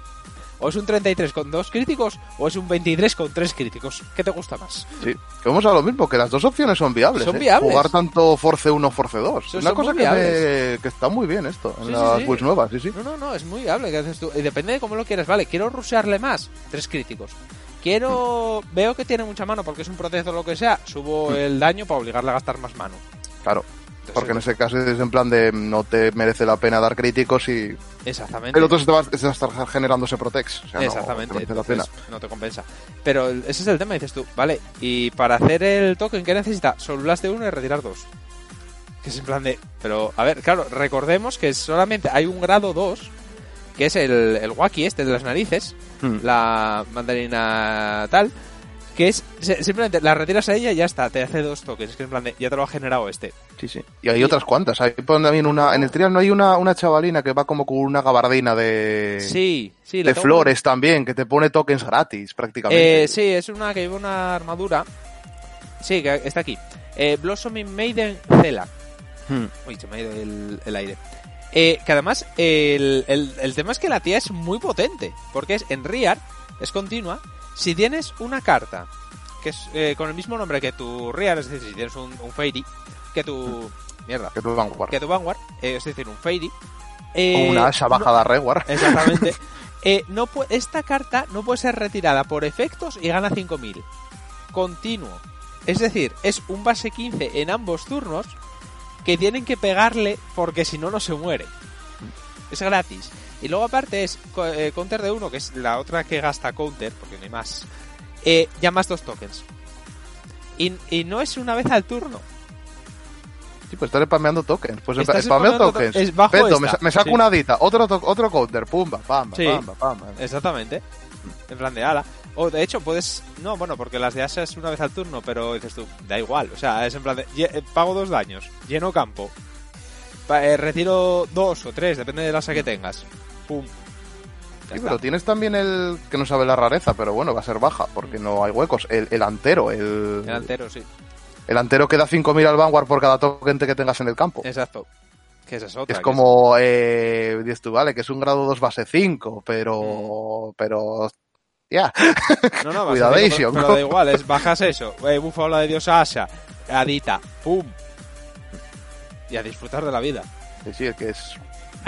O es un 33 con 2 críticos o es un 23 con 3 críticos. ¿Qué te gusta más? Sí, que vamos a lo mismo, que las dos opciones son viables. Son ¿eh? viables. Jugar tanto Force 1 Force 2. Sí, Una cosa que, me... que, está muy bien esto, en sí, la sí, Quiz nueva, sí, sí. No, no, no, es muy viable. ¿qué haces tú? Y depende de cómo lo quieras. Vale, quiero rusearle más. 3 críticos. Quiero. Veo que tiene mucha mano porque es un proceso o lo que sea. Subo hmm. el daño para obligarle a gastar más mano. Claro. Porque en ese caso es en plan de no te merece la pena dar críticos y Exactamente. el otro se te va, se va a estar generando ese Protex. O sea, no Exactamente. te la pena. no te compensa. Pero ese es el tema, dices tú. Vale, y para hacer el token, ¿qué necesita? Soul Blast de uno y retirar dos. Que es en plan de. Pero, a ver, claro, recordemos que solamente hay un grado 2, que es el, el Wacky este de las narices, Hmm. la mandarina tal, que es simplemente la retiras a ella y ya está, te hace dos tokens, que es en plan de, ya te lo ha generado este. Sí, sí. Y hay otras cuantas. Hay ponen también una, en el trial no hay una, una chavalina que va como con una gabardina de, Sí, sí, la de tengo- flores también, que te pone tokens gratis prácticamente. Eh, sí, es una que lleva una armadura. Sí, que está aquí. Eh, Blossoming Maiden Cela. Hmm. Uy, se me ha ido el, el aire. Eh, que además, el, el- el tema es que la tía es muy potente. Porque es en Riar, es continua. Si tienes una carta que es eh, con el mismo nombre que tu Riar, es decir, si tienes un, un Fairy, que tu. Mierda. Que tú van a jugar. Que tu Vanguard, eh, es decir, un Fairy. O eh, una Asha no- bajada Reward. Exactamente. Eh, no esta carta no puede ser retirada por efectos y gana 5000. Continuo. Es decir, es un base 15 en ambos turnos que tienen que pegarle porque si no, no se muere. Es gratis. Y luego aparte es eh, counter de uno, que es la otra que gasta counter, porque no hay más. Eh, llamas dos tokens. Y, y no es una vez al turno. Sí, pues estar spameando tokens. Pues Estás spameo tokens. to- es bajo Perfecto, me, esta. sa- me saco Sí. una dita, otro, otro counter, pumba, pamba, Sí. pamba, pamba. Exactamente. En plan de ala. O de hecho puedes... No, bueno, porque las de Asa es una vez al turno, pero dices tú, da igual. O sea, es en plan de... eh, Pago dos daños, lleno campo. Pa- eh, retiro dos o tres, depende del asa que tengas. Pum. Sí, pero tienes también el que no sabe la rareza, pero bueno, va a ser baja, porque no hay huecos. El, el antero, el, Delantero, sí. el antero que da 5.000 al Vanguard por cada token que tengas en el campo. Exacto. Que esa es otra. Es que como, eh, dices tú, vale, que es un grado 2 base 5, pero, pero, ya, No, no, a Cuidadation, ¿no? pero da igual, es bajas eso. Eh, bufa la de diosa Asha. Adita. Pum. Y a disfrutar de la vida. Sí, sí, es que es,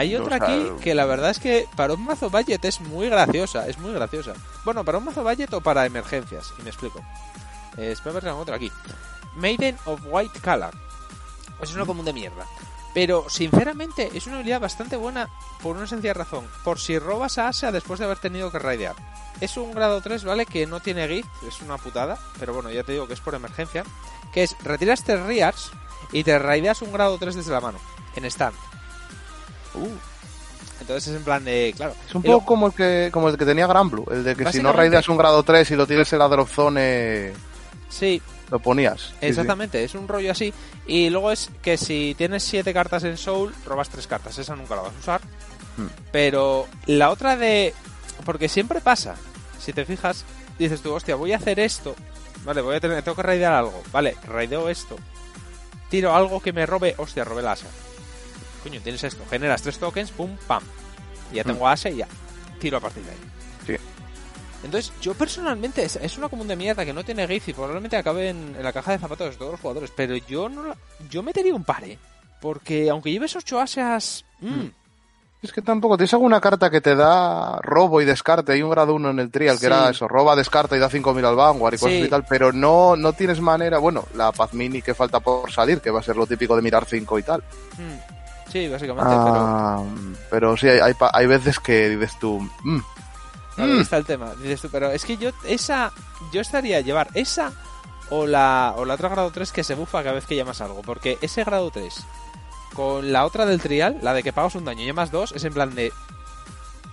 Hay O otra sea, aquí que la verdad es que para un mazo budget es muy graciosa, es muy graciosa. Bueno, para un mazo budget o para emergencias, y me explico. Eh, espera ver otra aquí. Maiden of White Color. Es una común de mierda. Pero sinceramente es una habilidad bastante buena por una sencilla razón. Por si robas a Asia después de haber tenido que raidear. Es un grado 3, ¿vale? Que no tiene gift, es una putada. Pero bueno, ya te digo que es por emergencia. Que es, retiras tres Riars y te raideas un grado 3 desde la mano. En stand. Uh, Entonces es en plan de, claro. es un lo- poco como el que, como el que tenía Granblue, el de que si no raideas un grado 3 y lo tienes en la drop zone, Sí, lo ponías. Sí, sí. exactamente, es un rollo así. Y luego es que si tienes siete cartas en Soul, robas tres cartas. Esa nunca la vas a usar. Hmm. Pero la otra de... Porque siempre pasa. Si te fijas, dices tú, hostia, voy a hacer esto. Vale, voy a tener, tengo que raidear algo. Vale, raideo esto. tiro algo que me robe, hostia, robe la asa. Coño, tienes esto, generas tres tokens, pum, pam. Y ya tengo asa y ya. Tiro a partir de ahí. Sí. Entonces, yo personalmente, es, es una común de mierda que no tiene GIF y probablemente acabe en, en la caja de zapatos de todos los jugadores, pero yo no la- yo metería un par, ¿eh? Porque aunque lleves ocho asas... mm, Es que tampoco, tienes alguna carta que te da robo y descarte. Hay un grado 1 en el trial que Sí. era eso, roba, descarta y da 5.000 al Vanguard y cosas y tal, pero no, no tienes manera. Bueno, la Paz Mini que falta por salir, que va a ser lo típico de mirar 5 y tal. mm. Sí, básicamente, pero... Ah, pero sí, hay, hay, hay veces que dices tú, mm, Claro, Mm. está el tema. Dices tú, pero es que yo esa yo estaría a llevar esa o la o la otra grado 3 que se bufa cada vez que llamas algo, porque ese grado 3 con la otra del trial, la de que pagas un daño y llamas dos, es en plan de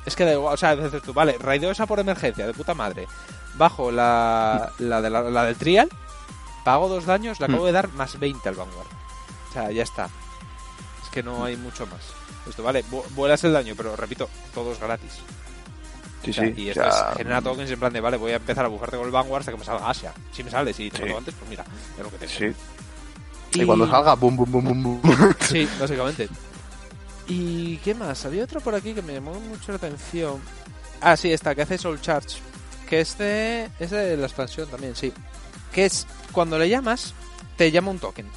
es que da igual, o sea, dices tú, vale, raideo esa por emergencia, de puta madre. Bajo la la, de la, la del trial, pago dos daños, le acabo de dar más 20 al Vanguard. O sea, ya está. Es que no hay mucho más. Esto, vale, vu- vuelas el daño, pero repito, todo es gratis. sí, O sea, sí. y esto sea, es genera tokens en plan de, vale, voy a empezar a bufarte con el Vanguard hasta que me salga Asia. Si me sale, si te Sí. antes, pues mira, es lo que tengo. Sí. Y... cuando salga, boom, boom, boom, boom, boom. Sí, básicamente. ¿Y qué más? Había otro por aquí que me llamó mucho la atención. Ah, sí, esta, que hace Soul Charge. Que este es de la expansión también, sí. Que es, cuando le llamas, te llama un token.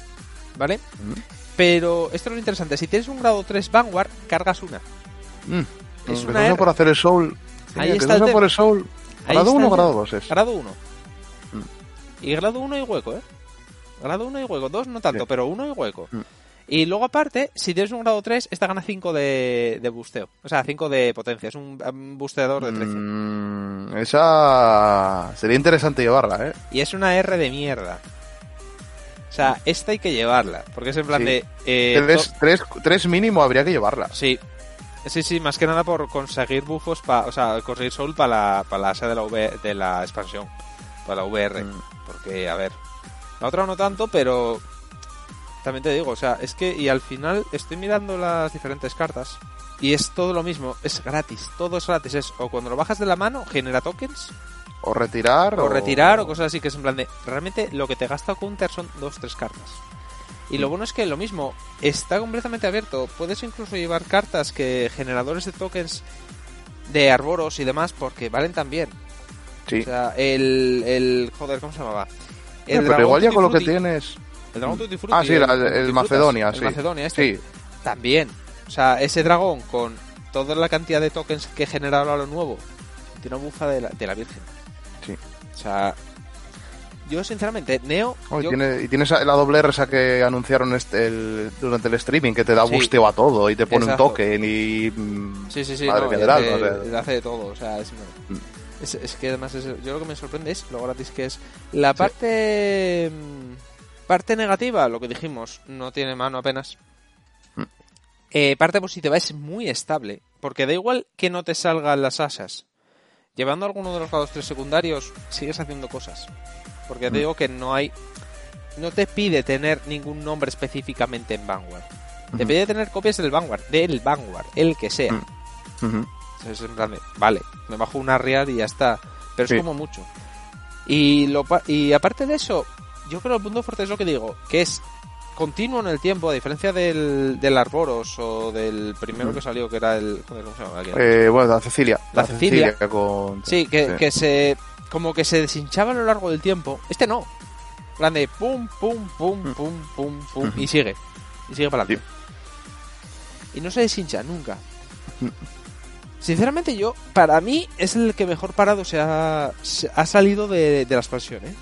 ¿Vale? Mm. Pero esto es lo interesante. Si tienes un grado 3 Vanguard, cargas una. Mm. Es Que una R. por hacer el soul. Ahí está el por el soul. ¿Grado está 1 o grado tema. 2 es? Grado 1. Mm. Y grado 1 y hueco, ¿eh? Grado 1 y hueco. 2 no tanto, Sí. pero 1 y hueco. Mm. Y luego aparte, si tienes un grado 3, esta gana 5 de, de busteo. O sea, 5 de potencia. Es un, un busteador de 13. Mm, esa sería interesante llevarla, ¿eh? Y es una R de mierda. O sea, esta hay que llevarla. Porque es en plan Sí. de... eh, tres, tres, tres mínimo habría que llevarla. Sí. Sí, sí, más que nada por conseguir buffos, pa, o sea, conseguir soul para la, para la asa de la, V- de la expansión. Para la VR. Mm. Porque, a ver, la otra no tanto, pero también te digo, o sea, es que y al final estoy mirando las diferentes cartas y es todo lo mismo, es gratis, todo es gratis, es o cuando lo bajas de la mano genera tokens O retirar. o retirar o cosas así que es en plan de realmente lo que te gasta counter son dos tres cartas. Y lo bueno es que lo mismo está completamente abierto, puedes incluso llevar cartas que generadores de tokens de arboros y demás porque valen también. Sí. O sea, el, el joder, ¿cómo se llamaba? Pero dragón igual ya con lo que tienes. El dragón Tutti Frutti, Ah, sí, el Frutas, Macedonia, el sí. Macedonia, este. Sí. También. O sea, ese dragón con toda la cantidad de tokens que genera ahora lo nuevo, tiene una bufa de la, de la Virgen. O sea, yo sinceramente, Neo. Oh, y, yo- tiene- y tienes la doble R esa que anunciaron este, el- durante el streaming, que te da Sí. busteo a todo y te pone Exacto. un token y... mm, Sí, sí, sí, Madre no, y del hace, alma, o sea. y hace de todo. O sea, es, Mm. es, es que además es- yo lo que me sorprende es lo gratis que es. La parte. mm, Parte negativa, lo que dijimos, no tiene mano apenas. Mm. Eh, parte positiva es muy estable, porque da igual que no te salgan las asas. Llevando alguno de los grados 3 secundarios, sigues haciendo cosas. Porque te Mm. digo que no hay. No te pide tener ningún nombre específicamente en Vanguard. Te pide tener copias del Vanguard, del Vanguard, el que sea. Mm. ujú. Es en plan de, vale, me bajo una real y ya está. Pero Sí. es como mucho. Y, lo, y aparte de eso, yo creo que el punto fuerte es lo que digo, que es continuo en el tiempo, a diferencia del, del Arboros o del primero que salió, que era el... Joder, ¿cómo se llama? Eh, bueno, la Cecilia. La Cecilia. con... sí, que, sí. que se... Como que se deshinchaba a lo largo del tiempo. Este no. En plan de pum, pum, pum, Mm. pum, pum, pum. Y sigue. Y sigue para adelante. Y no se deshincha nunca. Mm. Sinceramente yo, para mí, es el que mejor parado se ha, se ha salido de, de la expansión, ¿eh?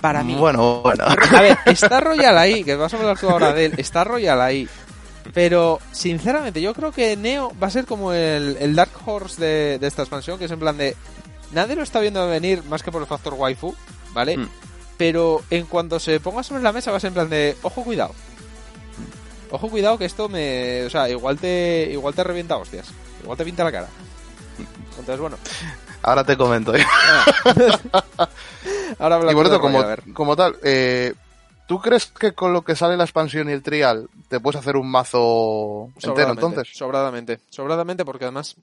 Para mí. Bueno, bueno. A ver, está Royal ahí, que vas a hablar tú ahora de él, está Royal ahí. Pero, sinceramente, yo creo que Neo va a ser como el, el Dark Horse de, de esta expansión, que es en plan de... Nadie lo está viendo venir más que por el factor waifu, ¿vale? Mm. Pero en cuanto se ponga sobre la mesa va a ser en plan de... Ojo, cuidado. Ojo, cuidado que esto me... O sea, igual te, igual te revienta hostias. Igual te pinta la cara. Entonces, bueno. Ahora te comento. ¿eh? Ahora Y bueno, de como, como tal, eh, ¿tú crees que con lo que sale la expansión y el trial te puedes hacer un mazo entero entonces? Sobradamente. Sobradamente porque además...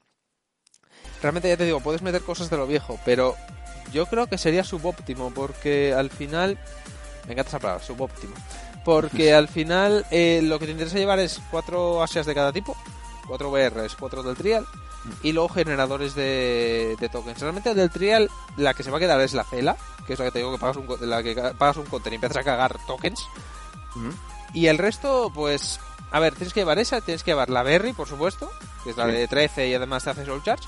Realmente ya te digo, puedes meter cosas de lo viejo, pero yo creo que sería subóptimo porque al final Me encanta esa palabra, subóptimo. Porque al final eh, lo que te interesa llevar es cuatro asias de cada tipo, cuatro VRs, cuatro del trial y luego generadores de, de tokens. Realmente del trial la que se va a quedar es la cela, que es la que te digo que pagas un, la que pagas un counter y empiezas a cagar tokens. Y el resto, pues, a ver, tienes que llevar esa, tienes que llevar la Berry, por supuesto, que es la Sí. de 13 y además te hace Soul Charge.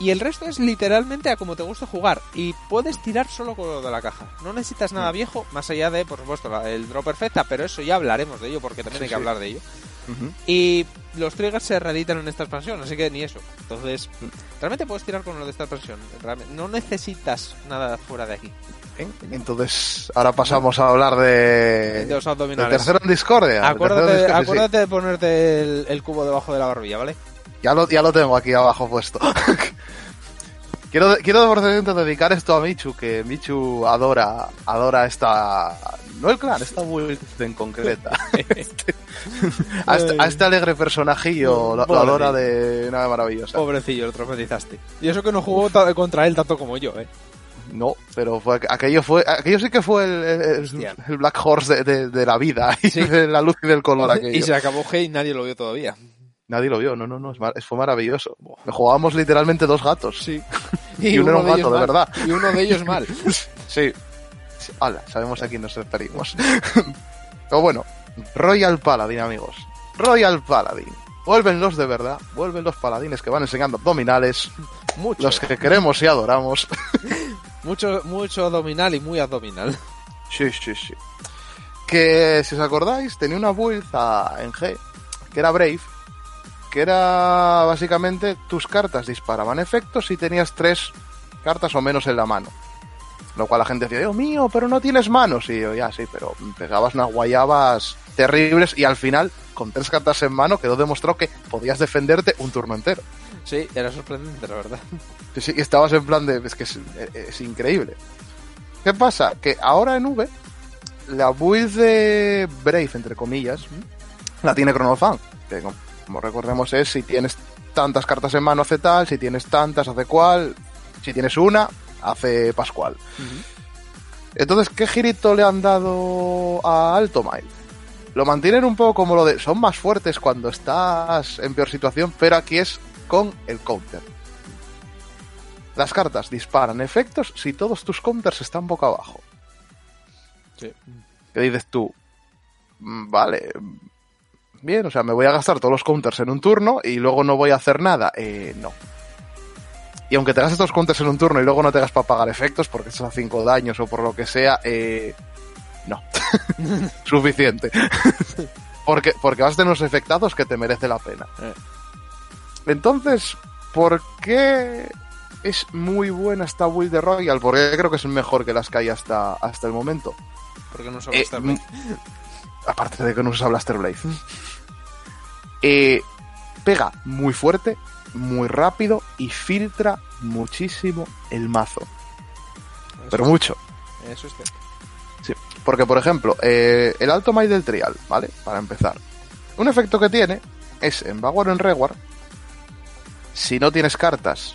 Y el resto es literalmente a como te gusta jugar. Y puedes tirar solo con lo de la caja. No necesitas nada viejo, más allá de, por supuesto, la- el draw perfecta, pero eso ya hablaremos de ello, porque también Sí, hay que sí. hablar de ello. Y los triggers se reeditan en esta expansión, así que ni eso. Entonces, realmente puedes tirar con lo de esta expansión. Realmente, no necesitas nada fuera de aquí. ¿Eh? Entonces, ahora pasamos a hablar de... De los abdominales. tercero en discordia. del tercero en Acuérdate, discordia, sí. acuérdate de ponerte el, el cubo debajo de la barbilla, ¿vale? Ya lo, ya lo tengo aquí abajo puesto. quiero, quiero por cierto dedicar esto a Michu, que Michu adora, adora esta... No el clan, esta build en concreta. Este- a, este, a este alegre personajillo lo, lo Pobre. adora de una maravillosa. Pobrecillo, lo traumatizaste. Y eso que no jugó contra él tanto como yo, ¿eh? No, pero fue, aquello fue, aquello sí que fue el, el- Hostia. el Black Horse de, de- de la vida, y Sí. de la luz y del color aquello. Y se acabó G y nadie lo vio todavía. Nadie lo vio, no, no, no, fue maravilloso. Jugábamos literalmente dos gatos. Sí. Y uno era un gato, de mal. verdad. Y uno de ellos mal. Sí. Sí, Hala, sabemos a quién nos referimos. Pero bueno, Royal Paladin, amigos. Royal Paladin. Vuelven los de verdad, vuelven los paladines que van enseñando abdominales, Mucho. los que queremos y adoramos. Mucho, mucho abdominal y muy abdominal. Sí, sí, sí. Que, si os acordáis, tenía una build a- en G, que era Brave, que era básicamente tus cartas disparaban efectos si tenías tres cartas o menos en la mano. Lo cual la gente decía, Dios mío, pero no tienes manos. Y yo, ya, sí, pero pegabas unas guayabas terribles y al final, con tres cartas en mano, quedó demostrado que podías defenderte un turno entero. Sí, era sorprendente, la verdad. Sí, sí, estabas en plan de, es que es, es increíble. ¿Qué pasa? Que ahora en V, la build de Brave, entre comillas, la tiene Chronofan. Que como recordemos es, si tienes tantas cartas en mano hace tal, si tienes tantas hace cual, si tienes una, hace Pascual. Entonces, ¿qué girito le han dado a Altomile? Lo mantienen un poco como lo de, son más fuertes cuando estás en peor situación, pero aquí es con el counter. Las cartas disparan efectos si todos tus counters están boca abajo. Sí. ¿Qué dices tú? "Mm, Vale, bien, o sea, me voy a gastar todos los counters en un turno y luego no voy a hacer nada. Eh, no. Y aunque te estos counters en un turno y luego no te hagas para pagar efectos porque estás a 5 daños o por lo que sea, eh, no. Suficiente. porque, porque vas a tener unos efectados que te merece la pena. Eh. Entonces, ¿por qué es muy buena esta build de Royal? Porque creo que es mejor que las que hay hasta, hasta el momento. Porque no Eh, sabes también. m- aparte de que no usa Blaster Blade. Eh, pega muy fuerte, muy rápido y filtra muchísimo el mazo. Pero mucho. Eso es cierto. Sí, porque por ejemplo, eh, el alto Might del Trial, ¿vale? Para empezar. Un efecto que tiene es en Vanguard o en Reward, si no tienes cartas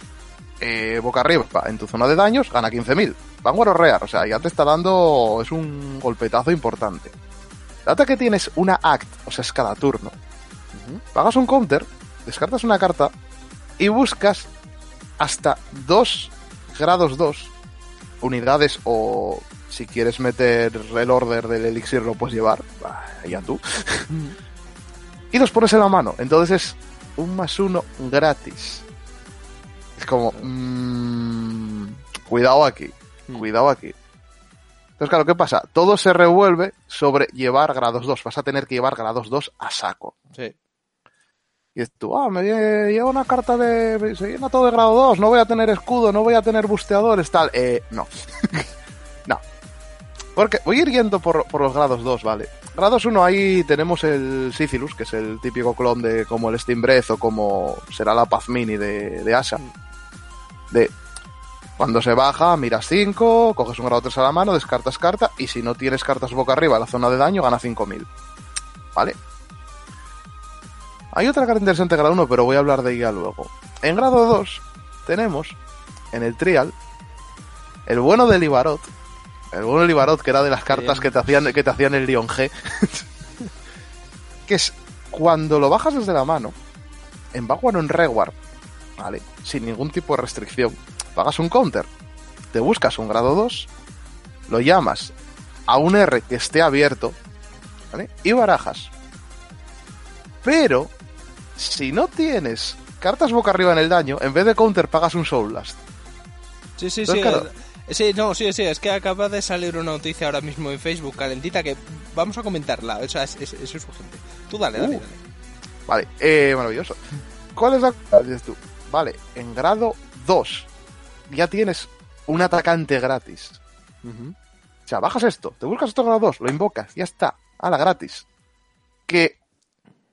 eh, boca arriba en tu zona de daños, gana 15.000. Vanguard o Rear, o sea, ya te está dando, es un golpetazo importante. Data que tienes una act, o sea, es cada turno. Pagas un counter, descartas una carta y buscas hasta 2 grados 2 unidades o si quieres meter el order del elixir lo puedes llevar, ya tú. y los pones en la mano, entonces es un más uno gratis. Es como, mm, cuidado aquí, Mm. cuidado aquí. Entonces, claro, ¿qué pasa? Todo se revuelve sobre llevar grados 2. Vas a tener que llevar grados 2 a saco. Sí. Y es tú, ah, me lle- lleva una carta de. Se llena todo de grado 2, no voy a tener escudo, no voy a tener busteadores, tal. Eh, no. no. Porque voy a ir yendo por, por los grados 2, ¿vale? Grados 1, ahí tenemos el Sicilus, que es el típico clon de como el Steam Breath o como será la Paz Mini de, de Asha. De. Cuando se baja, miras 5, coges un grado 3 a la mano, descartas carta, y si no tienes cartas boca arriba en la zona de daño, gana 5000. ¿Vale? Hay otra carta interesante en grado 1, pero voy a hablar de ella luego. En grado 2 tenemos, en el trial, el bueno de Libarot, El bueno Libarot, que era de las cartas que te hacían, que te hacían el Leon G. que es cuando lo bajas desde la mano, en Vanguard o en Reward, ¿vale? Sin ningún tipo de restricción, pagas un counter, te buscas un grado 2, lo llamas a un R que esté abierto, ¿vale? Y barajas. Pero, si no tienes cartas boca arriba en el daño, en vez de counter pagas un Soul Blast. Sí, sí, Entonces, sí. claro. eh, Sí, no, sí, sí, es que acaba de salir una noticia ahora mismo en Facebook calentita que vamos a comentarla. O sea, es, es, eso es urgente. Tú dale, dale, Uh. dale. Vale, eh, maravilloso. ¿Cuál es la? Dices tú, vale, en grado 2 ya tienes un atacante gratis. O sea, bajas esto, te buscas esto grado 2, lo invocas, ya está, a la gratis. Que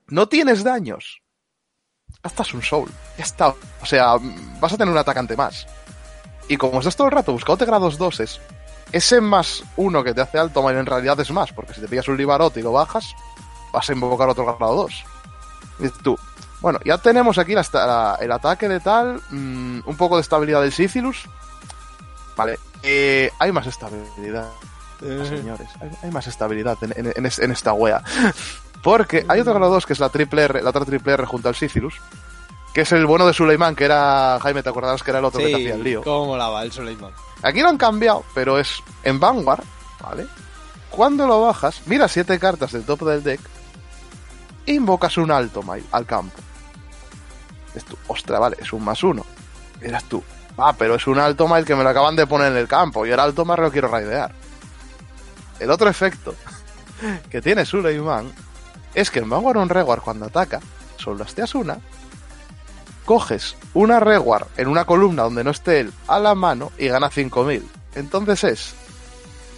no tienes daños. Gastas un soul, ya está. O sea, vas a tener un atacante más. Y como estás todo el rato buscándote grados 2 ese más uno que te hace alto en realidad es más, porque si te pillas un Libarot y lo bajas, vas a invocar otro grado 2. Dices tú, bueno, ya tenemos aquí la esta- la- el ataque de tal, mm, un poco de estabilidad del Sicilus. Vale, eh, hay más estabilidad, señores. Hay, hay más estabilidad en, en- en es- en esta wea. Porque hay otro grado 2 que es la triple R, la otra triple R junto al Sicilus. Que es el bueno de Suleiman, que era. Jaime, ¿te acordarás que era el otro que te hacía el lío? cómo molaba el Suleiman. Aquí lo han cambiado, pero es en Vanguard, ¿vale? Cuando lo bajas, mira siete cartas del top del deck, invocas un alto mail al campo. Es tú, ostra, vale, es un más uno. Eras tú, ah, pero es un alto mail que me lo acaban de poner en el campo y el alto mail lo quiero raidear. El otro efecto que tiene Suleiman es que en Vanguard Reward cuando ataca, soldasteas una, coges una Reward en una columna donde no esté él a la mano y gana 5000. Entonces es,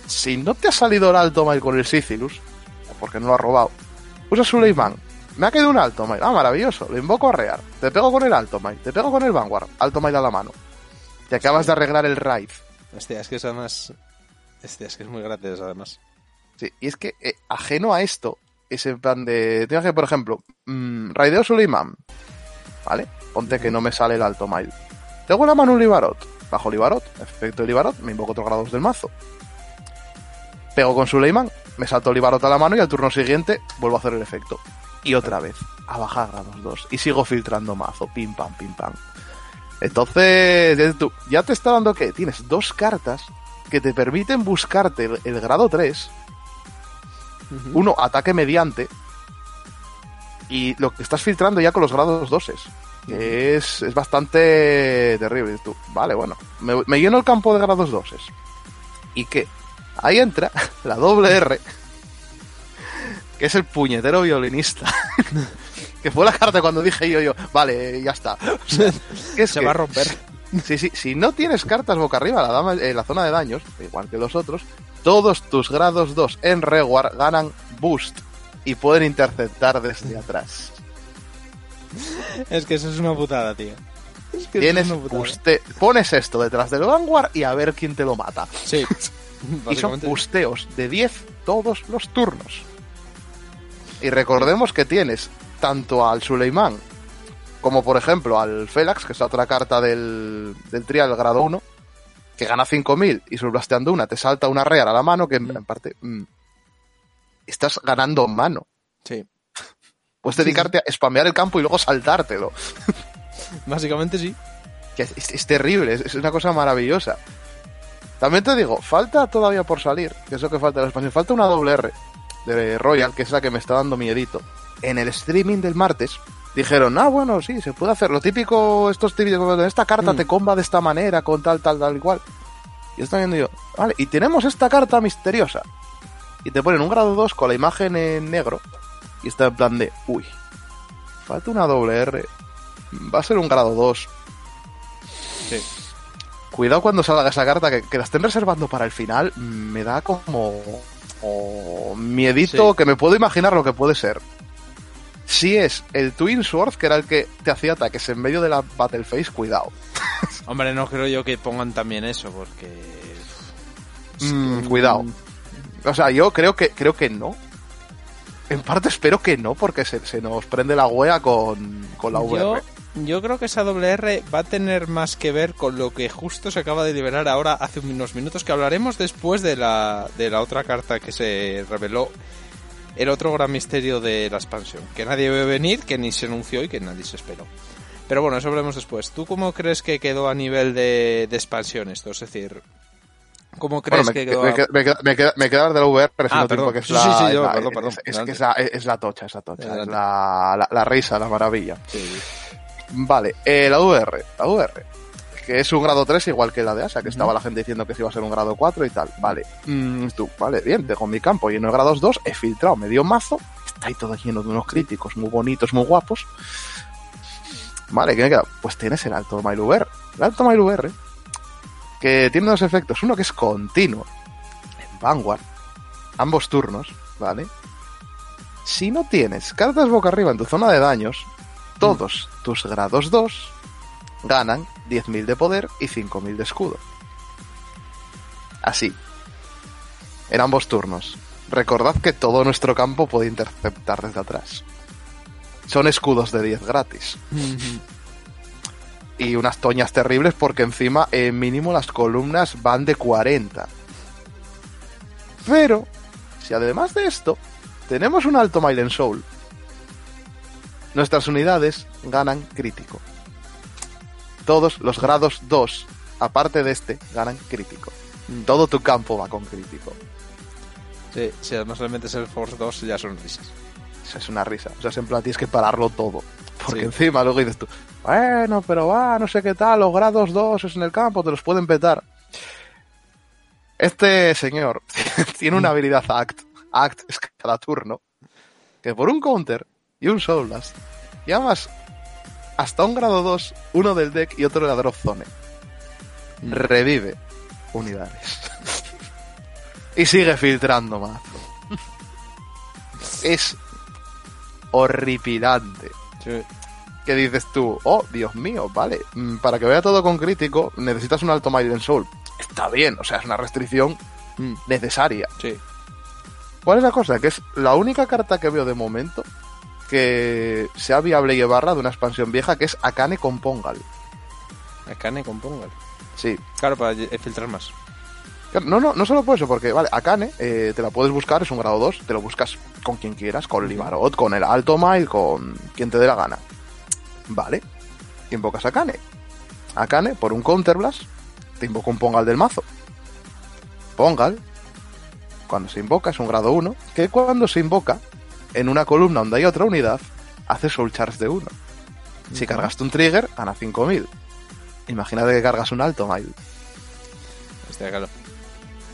si no te ha salido el alto mail con el Sicilus, porque no lo ha robado, usa Suleiman. Me ha quedado un alto mail. Ah, maravilloso. Lo invoco a rear. Te pego con el alto mail. Te pego con el Vanguard. Alto mail a la mano. Te acabas de arreglar el raid. Hostia, es que es además... Hostia, es que es muy gratis además. Sí, y es que eh, ajeno a esto, ese plan de. Tienes que, por ejemplo, mm, raideo Suleiman. ¿Vale? Ponte que no me sale el alto mail. Tengo en la mano un Libarot. Bajo Libarot, efecto de Libarot, me invoco otros grados del mazo. Pego con Suleiman, me salto Libarot a la mano y al turno siguiente vuelvo a hacer el efecto. Y otra vez, a bajar grados 2. Y sigo filtrando mazo, pim pam, pim pam. Entonces, ya te está dando que tienes dos cartas que te permiten buscarte el, el grado 3 uno, ataque mediante. Y lo que estás filtrando ya con los grados 2 que es, es bastante terrible. Tú, vale, bueno, me, me lleno el campo de grados 2 ¿Y qué? Ahí entra la doble R, que es el puñetero violinista. que fue la carta cuando dije yo, yo, vale, ya está. O sea, que es Se que- va a romper. Sí, sí, si no tienes cartas boca arriba la dama, en la zona de daños, igual que los otros, todos tus grados 2 en Reward ganan boost y pueden interceptar desde atrás. Es que eso es una putada, tío. Es que eso Tienes es una putada. buste- pones esto detrás del Vanguard y a ver quién te lo mata. Sí. Y son busteos de 10 todos los turnos. Y recordemos que tienes tanto al Suleiman como por ejemplo al Felax, que es la otra carta del, del trial grado 1, que gana 5000 y sublasteando una te salta una real a la mano, que en, en parte mm, estás ganando mano. Sí. Puedes dedicarte a spamear el campo y luego saltártelo. Básicamente sí. Es, es- es terrible, es, es una cosa maravillosa. También te digo, falta todavía por salir, que es lo que falta de la expansión. Falta una doble R de Royal, que es la que me está dando miedito. En el streaming del martes dijeron, ah, bueno, sí, se puede hacer. Lo típico, estos típicos, esta carta Mm. te comba de esta manera, con tal, tal, tal, igual. Y estoy viendo yo, vale, y tenemos esta carta misteriosa. Y te ponen un grado 2 con la imagen en negro. Y está en plan de, uy, falta una doble R. Va a ser un grado 2. Sí. Cuidado cuando salga esa carta, que, que la estén reservando para el final, me da como, como miedito Sí. que me puedo imaginar lo que puede ser. Si es el Twin Sword, que era el que te hacía ataques en medio de la Battle Phase, cuidado. Hombre, no creo yo que pongan también eso, porque... Mm, cuidado. O sea, yo creo que, creo que no. En parte espero que no, porque se, se nos prende la wea con, con la VR. Yo, yo creo que esa doble R va a tener más que ver con lo que justo se acaba de liberar ahora hace unos minutos que hablaremos después de la, de la otra carta que se reveló el otro gran misterio de la expansión, que nadie ve venir, que ni se anunció y que nadie se esperó. Pero bueno, eso veremos después. ¿Tú cómo crees que quedó a nivel de, de expansión esto? Es decir, ¿cómo crees Bueno, me, que quedó? me, a- queda- me queda- me queda- me queda de la VR, pero Ah, no perdón. que es Sí, la, sí, sí, yo, la- perdón, perdón. es- es, es la, es la tocha, es la tocha, es la, la, la risa, la maravilla. Sí. Vale, eh, la VR, la VR, que es un grado 3 igual que la de ASA, que estaba la gente diciendo que se iba a ser un grado 4 y tal. Vale, Mm, tú, vale, bien, tengo mi campo lleno de grados 2, he filtrado medio mazo, está ahí todo lleno de unos críticos muy bonitos, muy guapos. Vale, ¿qué me queda? Pues tienes el alto Mile VR. El alto Mile VR, que tiene dos efectos. Uno que es continuo, en Vanguard, ambos turnos, ¿vale? Si no tienes cartas boca arriba en tu zona de daños, todos tus grados 2 ganan 10.000 de poder y 5.000 de escudo. Así. En ambos turnos. Recordad que todo nuestro campo puede interceptar desde atrás. Son escudos de 10 gratis. Y unas toñas terribles porque encima, eh, mínimo, las columnas van de 40. Pero, si además de esto, tenemos un alto mile en soul, nuestras unidades ganan crítico. Todos los grados 2, aparte de este, ganan crítico. Todo tu campo va con crítico. Sí, si además le metes el Force 2 ya son risas. Eso es una risa. O sea, es en plan, tienes que pararlo todo. Porque Sí. encima luego dices tú, bueno, pero va, no sé qué tal, los grados 2 es en el campo, te los pueden petar. Este señor tiene una habilidad Act. Act es cada turno. Que por un counter y un Soul Blast, llamas hasta un grado 2, uno del deck y otro de la drop zone. Mm. Revive unidades. y sigue filtrando mazo. es horripilante. Sí. Que dices tú, oh, Dios mío, vale, mm, para que vea todo con crítico necesitas un alto Maiden Soul. Está bien, o sea, es una restricción Mm, necesaria. sí. ¿Cuál es la cosa? Que es la única carta que veo de momento que sea viable y barra de una expansión vieja que es Akane con Pongal. Akane con Pongal. Sí. Claro, para eh, filtrar más. No, no, no solo por eso, porque, vale, Akane eh, te la puedes buscar, es un grado 2, te lo buscas con quien quieras, con Libarot, con el Alto Mile, con quien te dé la gana. Vale, invocas a Akane. Akane, por un Counterblast, te invoca un Pongal del mazo. Pongal, cuando se invoca, es un grado 1, que cuando se invoca, en una columna donde hay otra unidad, hace Soul Charge de 1. Si cargaste un trigger, gana 5000. Imagínate que cargas un Alto Mile. Hostia, claro.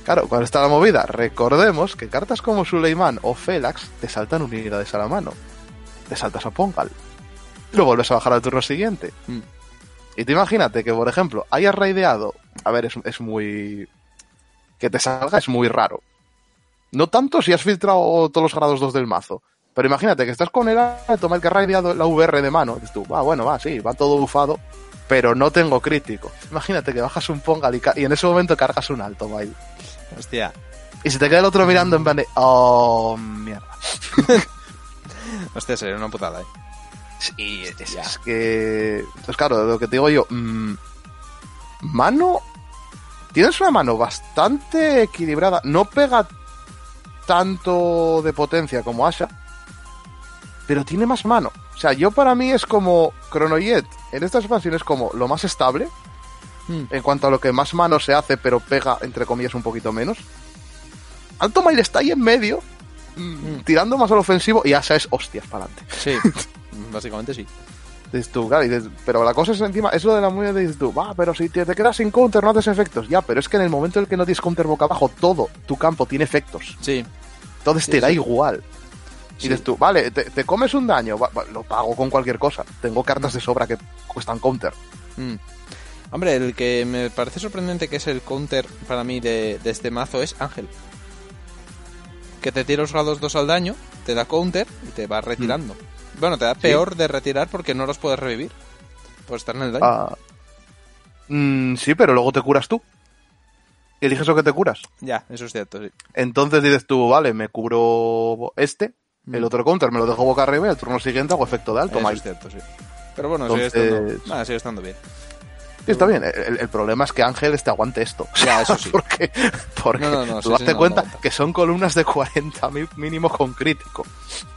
Claro, cuando está la movida, recordemos que cartas como Suleiman o Felax te saltan unidades a la mano. Te saltas a Pongal. Y lo vuelves a bajar al turno siguiente. Mm. Y te imagínate que, por ejemplo, hayas raideado. A ver, es, es muy. Que te salga es muy raro. No tanto si has filtrado todos los grados 2 del mazo. Pero imagínate que estás con el toma el que ha la VR de mano. Dices tú, va, bueno, va, sí, va todo bufado. Pero no tengo crítico. Imagínate que bajas un Pongal y, en ese momento cargas un alto, Mail. Hostia. Y se te queda el otro mirando en plan de, oh, mierda. Hostia, sería una putada, eh. Sí, es que... Entonces, claro, lo que te digo yo, mm, mano... Tienes una mano bastante equilibrada. No pega tanto de potencia como Asha, pero tiene más mano. O sea, yo para mí es como Chronojet. En esta expansión es como lo más estable Mm. en cuanto a lo que más mano se hace, pero pega, entre comillas, un poquito menos. Alto Mail está ahí en medio, mm, tirando más al ofensivo, y Asha es hostias para adelante. Sí, básicamente sí. Dices tú, claro, dices, pero la cosa es encima, es lo de la movida de dices tú, va, pero si te, te quedas sin counter no haces efectos. Ya, pero es que en el momento en el que no tienes counter boca abajo, todo tu campo tiene efectos. Sí. Entonces Sí, te da sí. igual. Sí. Y dices tú, vale, te, te comes un daño, va- va, lo pago con cualquier cosa. Tengo cartas de sobra que cuestan counter. Mm. Hombre, el que me parece sorprendente que es el counter para mí de, de este mazo es Ángel. Que te tira los grados 2 al daño, te da counter y te va retirando. Bueno, te da peor de retirar porque no los puedes revivir. Por estar en el daño. Ah, mm, sí, pero luego te curas tú. Y eliges lo que te curas. Ya, eso es cierto, sí. Entonces dices tú, vale, me cubro este, el Mm. otro counter me lo dejo boca arriba y el turno siguiente hago efecto de alto, Eso es cierto, sí. Pero bueno, sigue, Entonces- estando, nada, sigue estando bien. Sí, está bien. El, el problema es que Ángeles te aguante esto. Ya, eso sí. porque porque No, no, no, tú sí, date cuenta que son columnas de 40 mi- mínimo con crítico.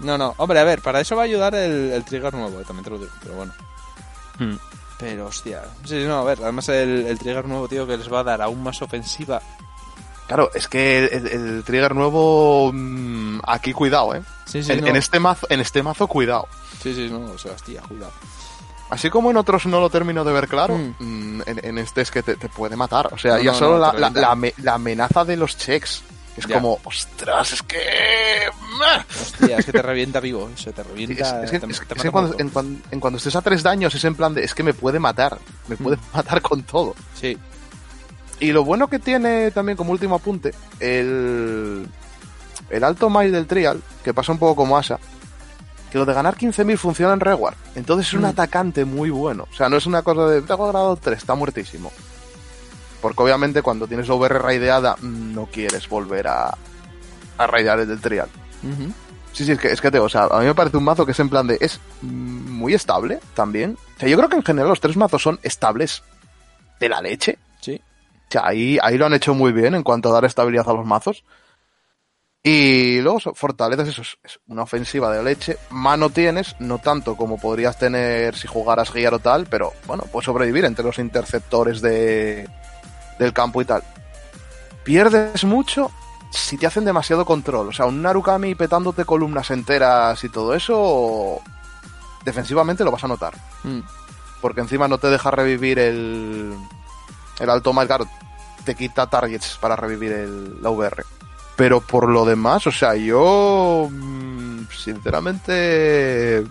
No, no, hombre, a ver, para eso va a ayudar el, el trigger nuevo, eh, también te lo digo, pero bueno. Pero hostia, sí, no, a ver, además el, el trigger nuevo, tío, que les va a dar aún más ofensiva. Claro, es que el, el trigger nuevo mm, aquí cuidado, ¿eh? Sí, sí, en, no. en este mazo, en este mazo cuidado. Sí, sí, no, o sea, hostia, cuidado. Así como en otros no lo termino de ver claro, Mm. mm, en, en este es que te, te puede matar. O sea, No, ya no, solo no, la, la, la ame- la amenaza de los checks. Es Ya. como, ostras, es que... Hostia, es que te revienta vivo, se te revienta. es que, te- es te que- es mata que cuando, en, cuan- en cuando estés a tres daños es en plan de, es que me puede matar, me puede matar con todo. Sí, Y lo bueno que tiene también como último apunte, el, el alto mile del trial, que pasa un poco como Asa, que lo de ganar 15.000 funciona en reward. Entonces es un Mm. atacante muy bueno. O sea, no es una cosa de, tengo grado 3, está muertísimo. Porque obviamente cuando tienes la VR raideada, mm, no quieres volver a, a raidear el del trial. Sí, sí, es que, es que te, o sea, a mí me parece un mazo que es en plan de, es mm, muy estable también. O sea, yo creo que en general los tres mazos son estables de la leche. sí. O sea, ahí, ahí lo han hecho muy bien en cuanto a dar estabilidad a los mazos. Y luego fortalezas, eso es, es una ofensiva de leche. Mano tienes, no tanto como podrías tener si jugaras guiar o tal, pero bueno, puedes sobrevivir entre los interceptores de, del campo y tal. Pierdes mucho si te hacen demasiado control. O sea, un Narukami petándote columnas enteras y todo eso, defensivamente lo vas a notar Mm. porque encima no te deja revivir el, el alto mal, claro, te quita targets para revivir el, la VR. Pero por lo demás, o sea, yo mm, sinceramente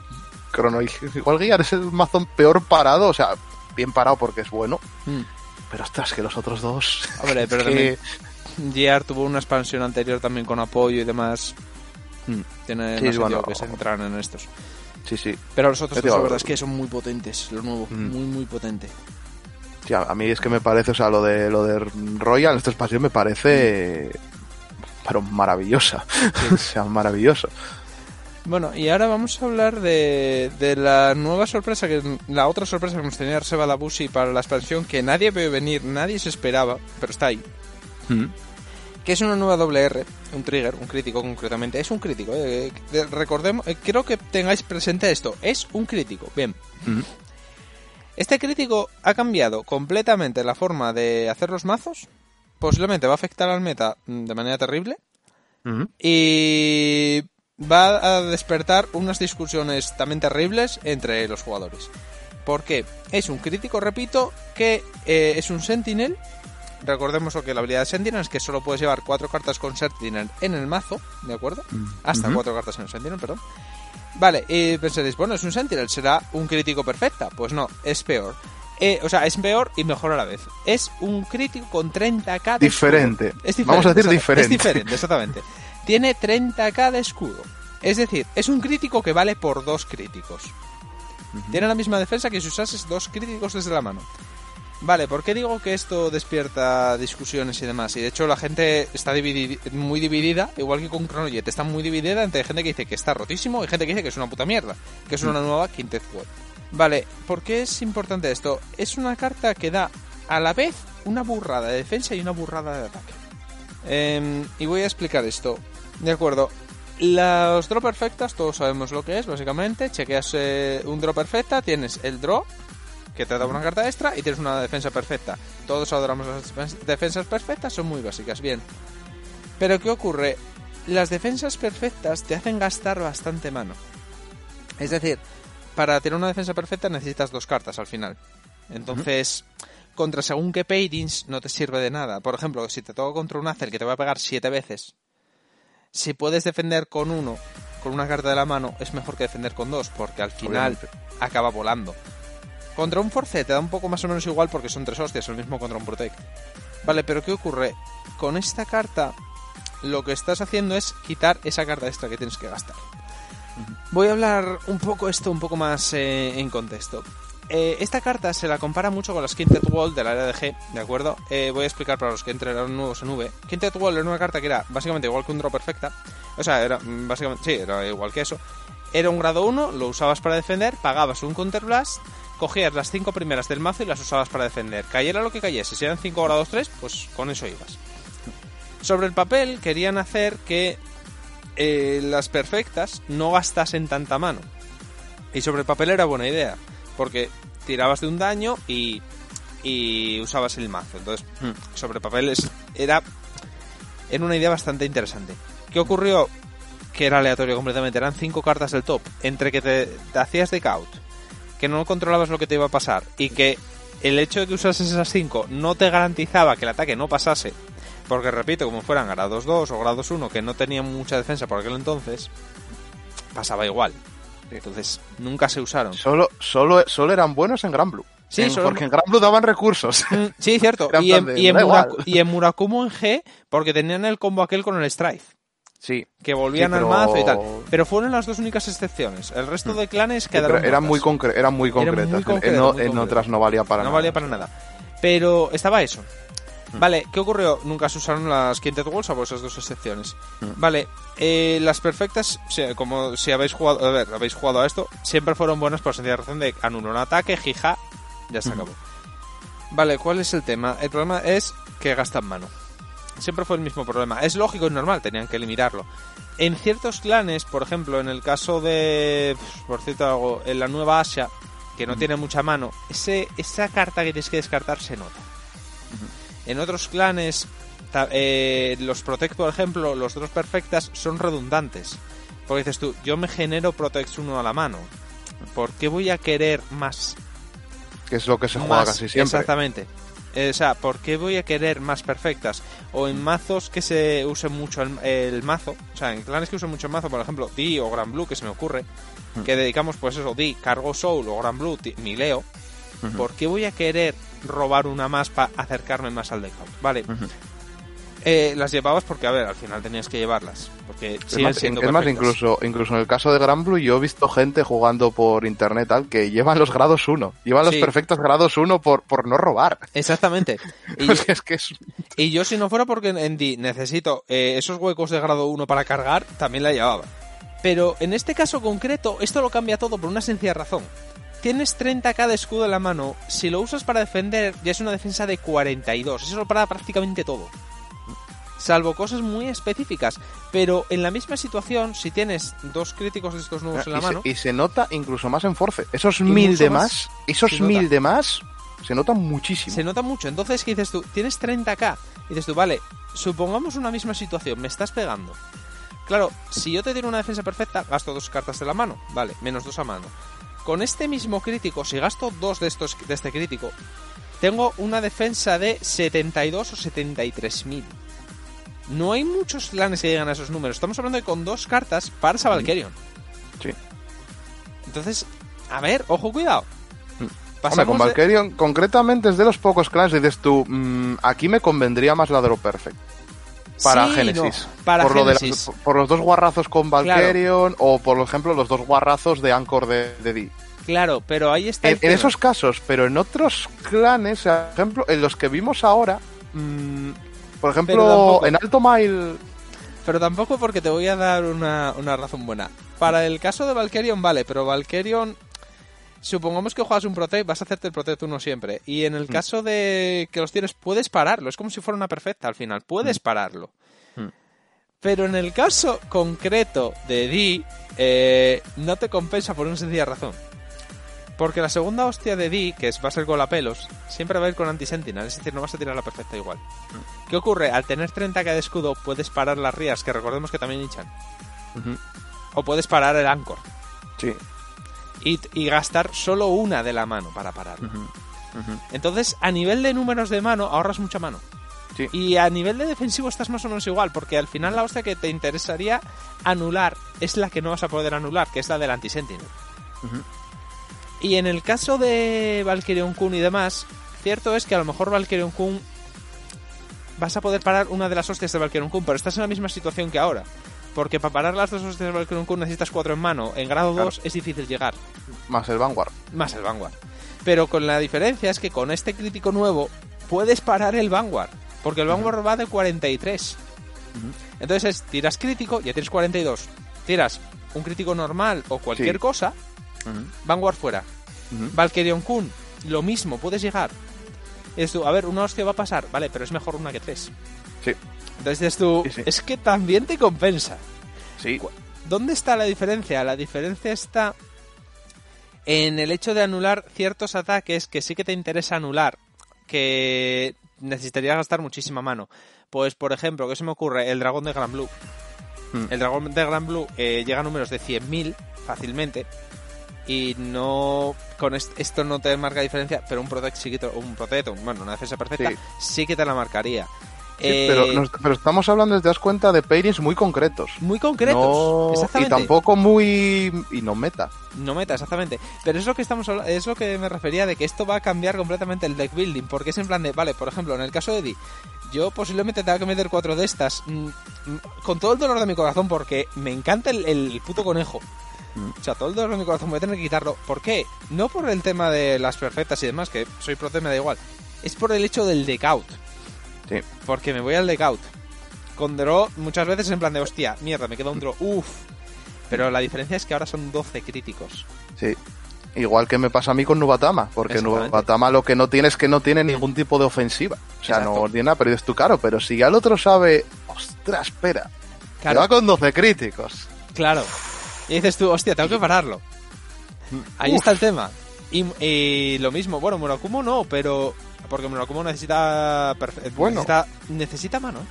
Chrono igual Gear es el mazo peor parado, o sea, bien parado porque es bueno, Mm. pero ostras, que los otros dos Hombre, pero que- también tuvo una expansión anterior también con apoyo y demás. Mm. Tiene Sí, más bueno. que se centraran en estos. sí, sí, Pero los otros dos, la verdad es que son muy potentes, lo nuevo, Mm. muy, muy potente. Sí, a a mí es que me parece, o sea, lo de lo de Royal, esta expansión me parece pero maravillosa, o sea, maravilloso. Bueno, y ahora vamos a hablar de, de la nueva sorpresa, que la otra sorpresa que nos tenía Seba Labusi para la expansión, que nadie ve venir, nadie se esperaba, pero está ahí. Que es una nueva doble R, un trigger, un crítico concretamente. Es un crítico, eh, eh, recordemos, eh, quiero que tengáis presente esto, es un crítico, bien. Ujú. Este crítico ha cambiado completamente la forma de hacer los mazos, posiblemente va a afectar al meta mm, de manera terrible, y va a despertar unas discusiones también terribles entre los jugadores. Porque es un crítico, repito, que eh, es un Sentinel. Recordemos lo que la habilidad de Sentinel es que solo puedes llevar cuatro cartas con Sentinel en el mazo, ¿de acuerdo? Hasta Ujú. cuatro cartas en el Sentinel, perdón. Vale, y pensaréis, bueno, es un Sentinel, será un crítico perfecta. Pues no, es peor. Eh, o sea, es peor y mejor a la vez. Es un crítico con 30k de Diferente. escudo. Es diferente. Vamos a decir diferente. Es diferente, exactamente. Tiene 30k de escudo. Es decir, es un crítico que vale por dos críticos. Tiene la misma defensa que si usases dos críticos desde la mano. Vale, ¿por qué digo que esto despierta discusiones y demás? Y de hecho la gente está dividi- muy dividida, igual que con Chronojet, está muy dividida entre gente que dice que está rotísimo y gente que dice que es una puta mierda, que es una nueva Quintet World. Vale, ¿por qué es importante esto? Es una carta que da a la vez una burrada de defensa y una burrada de ataque. Em, y voy a explicar esto. De acuerdo. Los draw perfectas, todos sabemos lo que es, básicamente. Chequeas eh, un draw perfecta, tienes el draw, que te da una carta extra, y tienes una defensa perfecta. Todos adoramos las defen- defensas perfectas, son muy básicas, bien. Pero ¿qué ocurre? Las defensas perfectas te hacen gastar bastante mano. Es decir, para tener una defensa perfecta necesitas dos cartas al final. Entonces, contra según qué pairings no te sirve de nada. Por ejemplo, si te toca contra un Acer que te va a pegar siete veces, si puedes defender con uno, con una carta de la mano, es mejor que defender con dos, porque al final Obviamente. acaba volando. Contra un Force te da un poco más o menos igual porque son tres hostias, el mismo contra un Protect. Vale, pero ¿qué ocurre? Con esta carta, lo que estás haciendo es quitar esa carta extra que tienes que gastar. Voy a hablar un poco esto un poco más eh, en contexto. Eh, esta carta se la compara mucho con las Quintet Wall del área de G, ¿de acuerdo? Eh, voy a explicar para los que entren nuevos en V. Quintet Wall era una carta que era básicamente igual que un draw perfecta. O sea, era básicamente, sí, era igual que eso. Era un grado 1, lo usabas para defender, pagabas un counterblast, cogías las 5 primeras del mazo y las usabas para defender. Cayera lo que cayese, si eran 5 grados 3, pues con eso ibas. Sobre el papel querían hacer que eh, las perfectas no gastasen tanta mano. Y sobre el papel era buena idea, porque tirabas de un daño y, y usabas el mazo. Entonces, sobre papel era, era una idea bastante interesante. ¿Qué ocurrió? Que era aleatorio completamente. Eran cinco cartas del top. Entre que te, hacías de count, que no controlabas lo que te iba a pasar y que el hecho de que usases esas cinco no te garantizaba que el ataque no pasase. Porque repito, como fueran grados 2 o grados 1 que no tenían mucha defensa por aquel entonces, pasaba igual. Entonces, nunca se usaron. Solo, solo, solo eran buenos en Gran Blue. Sí, En- solo- porque en Gran Blue daban recursos. Mm, Sí, cierto. Y en, y, en da igual. Muraku- y en Murakumo en G, porque tenían el combo aquel con el Strife. Sí. Que volvían Sí, pero- al mazo y tal. Pero fueron las dos únicas excepciones. El resto de clanes quedaron. eran, muy concre- eran muy Eran muy concretas. En- concretas, no- concretas. otras no valía para no nada. valía para nada. Pero estaba eso. Vale, ¿qué ocurrió? Nunca se usaron las Quintet Walls, salvo esas dos excepciones. Vale, eh, las perfectas, como si habéis jugado, a ver, habéis jugado a esto, siempre fueron buenas por sencilla razón de anular un ataque, jija, ya se acabó. Vale, ¿cuál es el tema? El problema es que gastan mano. Siempre fue el mismo problema. Es lógico y normal, tenían que limitarlo. En ciertos clanes, por ejemplo, en el caso de, por cierto, algo, en la nueva Asia, que no tiene mucha mano, ese, esa carta que tienes que descartar se nota. En otros clanes, eh, los Protect, por ejemplo, los dos perfectas son redundantes. Porque dices tú, yo me genero Protect uno a la mano. ¿Por qué voy a querer más? Que es lo que se juega casi siempre. Exactamente. Eh, o sea, ¿por qué voy a querer más perfectas? O en mazos que se use mucho el, el mazo, o sea, en clanes que usen mucho el mazo, por ejemplo, Di o Gran Blue, que se me ocurre, que dedicamos, pues eso, Di, Cargo Soul o Gran Blue, Ti- ni Leo, ¿por qué voy a querer robar una más para acercarme más al deckount? Vale. Eh, las llevabas porque, a ver, al final tenías que llevarlas. Porque Es siguen más, siendo es más, incluso, incluso en el caso de Gran Blue, yo he visto gente jugando por internet tal que llevan los grados 1. Llevan los perfectos grados 1 por, por no robar. Exactamente. Y, es que es. y yo, si no fuera porque en necesito eh, esos huecos de grado 1 para cargar, también la llevaba. Pero en este caso concreto, esto lo cambia todo por una sencilla razón. Tienes 30k de escudo en la mano, si lo usas para defender, ya es una defensa de 42. Eso lo para prácticamente todo. Salvo cosas muy específicas. Pero en la misma situación, si tienes dos críticos de estos nuevos en la y, se, mano, y se nota incluso más en Force. Esos mil de más más, esos se nota. mil de más, se notan muchísimo. se nota mucho. Entonces, ¿qué dices tú? Tienes 30k. Y dices tú, vale, supongamos una misma situación, me estás pegando. Claro, si yo te tiro una defensa perfecta, gasto dos cartas de la mano, vale, menos dos a mano. Con este mismo crítico, si gasto dos de estos de este crítico, tengo una defensa de 72 o 73 mil. No hay muchos clanes que llegan a esos números. Estamos hablando de con dos cartas para esa Valkyrion. Sí. Entonces, a ver, ojo, cuidado. Hombre, Pasamos con de- Valkyrion, concretamente es de los pocos clanes que dices tú, mm, aquí me convendría más la Drop Perfect. Para Sí, Genesis. no, para por, lo de las- Génesis. por los dos guarrazos con Valkyrion o por ejemplo los dos guarrazos de Anchor de, de. Claro, pero ahí está. En, esos casos, pero en otros clanes, por ejemplo, en los que vimos ahora, mm, por ejemplo, en Alto Mile, Pero tampoco porque te voy a dar una, una razón buena. Para el caso de Valkyrion, vale, pero Valkyrion. Supongamos que juegas un Protect, vas a hacerte el Protect uno siempre. Y en el caso de que los tienes, puedes pararlo. Es como si fuera una perfecta al final. Puedes pararlo. Mm. Pero en el caso concreto de Di, eh, no te compensa por una sencilla razón. Porque la segunda hostia de Di, que es, va a ser golapelos, siempre va a ir con anti-sentinel, es decir, no vas a tirar la perfecta igual. ¿Qué ocurre? Al tener 30k de escudo, puedes parar las rías, que recordemos que también hinchan. O puedes parar el Anchor. sí, Y, y gastar solo una de la mano para pararlo. Entonces, a nivel de números de mano, ahorras mucha mano. Sí. Y a nivel de defensivo estás más o menos igual, porque al final la hostia que te interesaría anular es la que no vas a poder anular, que es la del anti-sentinel. Y en el caso de Valkyrion Kun y demás, cierto es que a lo mejor Valkyrion Kun vas a poder parar una de las hostias de Valkyrion Kun, pero estás en la misma situación que ahora. Porque para parar las dos hostias de Valkyrion Kun necesitas cuatro en mano. En grado Claro. 2 es difícil llegar más el Vanguard. más el Vanguard. Pero con la diferencia es que con este crítico nuevo puedes parar el Vanguard. Porque el Vanguard va de 43. Entonces es, tiras crítico, ya tienes 42. Tiras un crítico normal o cualquier Sí. cosa, Vanguard fuera. ujú. Valkyrion Kun, lo mismo, puedes llegar. Dices tú, a ver, una hostia va a pasar, vale, pero es mejor una que tres. Sí, Entonces dices tú, Sí, sí. es que también te compensa. sí. ¿Dónde está la diferencia? La diferencia está en el hecho de anular ciertos ataques que sí que te interesa anular, que necesitaría gastar muchísima mano. Pues, por ejemplo, ¿qué se me ocurre? El dragón de Gran Blue. Mm. El dragón de Gran Blue eh, llega a números de 100.000 fácilmente. Y no. Con est- esto no te marca diferencia, pero un Protect sí que te- un Protect, un- bueno, una defensa perfecta, Sí. sí, que te la marcaría. Sí, Eh, pero, nos- pero estamos hablando, te das cuenta, de pairings muy concretos. muy concretos. No- y exactamente. tampoco muy... y no meta. No meta, exactamente. Pero es lo que estamos es lo que me refería de que esto va a cambiar completamente el deck building, porque es en plan de, vale, por ejemplo, en el caso de Eddie, yo posiblemente tenga que meter cuatro de estas mm, mm, con todo el dolor de mi corazón, porque me encanta el, el puto conejo. Mm. O sea, todo el dolor de mi corazón voy a tener que quitarlo. ¿Por qué? No por el tema de las perfectas y demás, que soy prote, me da igual. Es por el hecho del deck out. Sí. Porque me voy al deck out. Con draw muchas veces en plan de, hostia, mierda, me queda un draw. Uff. Pero la diferencia es que ahora son 12 críticos. Sí. Igual que me pasa a mí con Nubatama, porque. Nubatama lo que no tiene es que no tiene ningún tipo de ofensiva. O sea, Exacto. no tiene nada, pero es tu caro. Pero si ya el otro sabe, ostras, espera, Claro. va con 12 críticos. Claro. Y dices tú, hostia, tengo que pararlo. Ahí Uf. está el tema. Y, y lo mismo, bueno, Murakumo no, pero. Porque Murakumo necesita. perfe- Bueno. Necesita, necesita mano, ¿eh?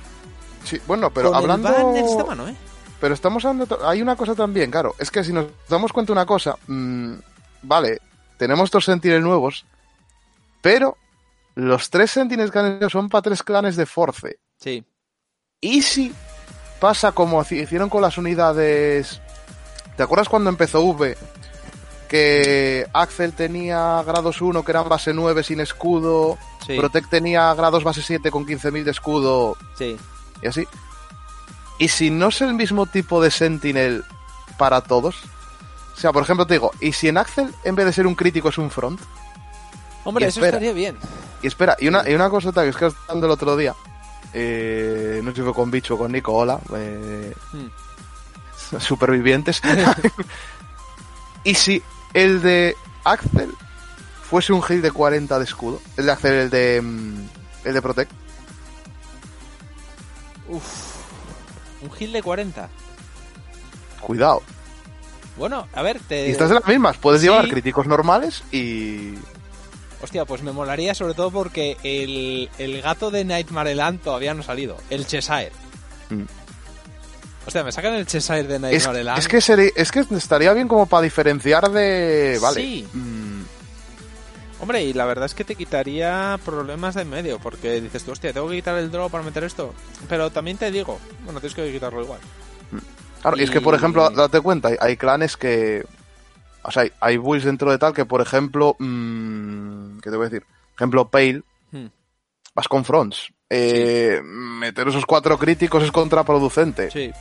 Sí, bueno, pero Con hablando... necesita mano, ¿eh? Pero estamos hablando... Hay una cosa también, claro. Es que si nos damos cuenta de una cosa... mm, vale, tenemos dos Sentinels nuevos, pero los tres Sentinels que han hecho son para tres clanes de Force. Sí. ¿Y si pasa como hicieron con las unidades... ¿Te acuerdas cuando empezó V? Que Axel tenía grados 1 que eran base 9 sin escudo, Sí. Protect tenía grados base 7 con 15.000 de escudo Sí. y así. ¿Y si no es el mismo tipo de Sentinel para todos? O sea, por ejemplo, te digo, ¿y si en Axel en vez de ser un crítico es un front? Hombre, Y eso espera. estaría bien. Y espera, y una, y una cosa que es que estando el otro día, eh, no sé si fue con Bicho o con Nico, hola, eh, Hmm. Supervivientes. ¿Y si el de Axel fuese un heal de 40 de escudo? El de Axel, el de, mm, el de Protect. Uf. Un heal de 40. Cuidado. Bueno, a ver, te. Y estas de las mismas, puedes sí. llevar críticos normales y... Hostia, pues me molaría sobre todo porque el, el gato de Nightmare Land todavía no ha salido. El Cheshire. Mm. Hostia, me sacan el Cheshire de Es, Nightmare Land. es que sería- es que estaría bien como para diferenciar de... Vale. Sí. mm, Hombre, y la verdad es que te quitaría problemas de en medio, porque dices tú, hostia, tengo que quitar el draw para meter esto. Pero también te digo, bueno, tienes que quitarlo igual. Claro, y es que, por ejemplo, date cuenta, hay, hay clanes que... O sea, hay, hay builds dentro de tal que, por ejemplo... mm, ¿Qué te voy a decir? Ejemplo, Pale. Vas con fronts. Eh, Meter esos cuatro críticos es contraproducente. Sí.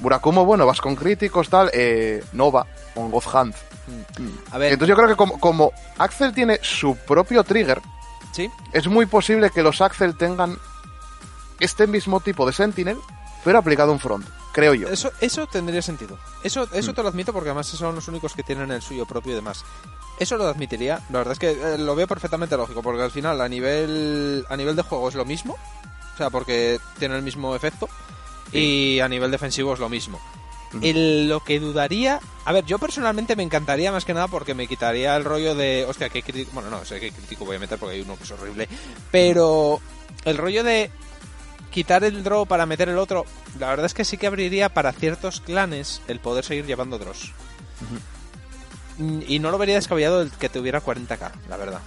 Burakumo, bueno, vas con críticos, tal. Eh, Nova, con God Hand. A ver, Entonces yo creo que como, como Axel tiene su propio trigger, sí, es muy posible que los Axel tengan este mismo tipo de Sentinel, pero aplicado un front, creo yo. eso, eso tendría sentido. Eso, eso Mm. te lo admito porque además son los únicos que tienen el suyo propio y demás. Eso lo admitiría. La verdad es que eh, lo veo perfectamente lógico porque al final a nivel a nivel de juego es lo mismo, o sea, porque tiene el mismo efecto y a nivel defensivo es lo mismo. El- lo que dudaría, a ver, yo personalmente me encantaría más que nada porque me quitaría el rollo de, hostia, qué crítico, bueno, no sé qué crítico voy a meter porque hay uno que es horrible, pero el rollo de quitar el draw para meter el otro, la verdad es que sí que abriría para ciertos clanes el poder seguir llevando draws. Y no lo vería descabellado el que tuviera 40k, la verdad.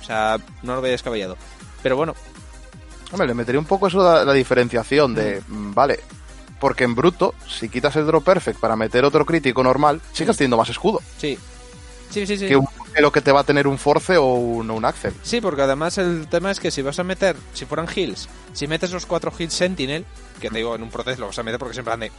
O sea, no lo vería descabellado. Pero bueno, Hombre, le metería un poco eso la, la diferenciación de, mm, vale, porque en bruto, si quitas el draw perfect para meter otro crítico normal, sigues teniendo más escudo sí. Sí, sí, sí. que, un, que lo que te va a tener un force o un, un axel. Sí, porque además el tema es que si vas a meter, si fueran heals, si metes los cuatro heals Sentinel, que te digo en un protest lo vas a meter porque siempre ande.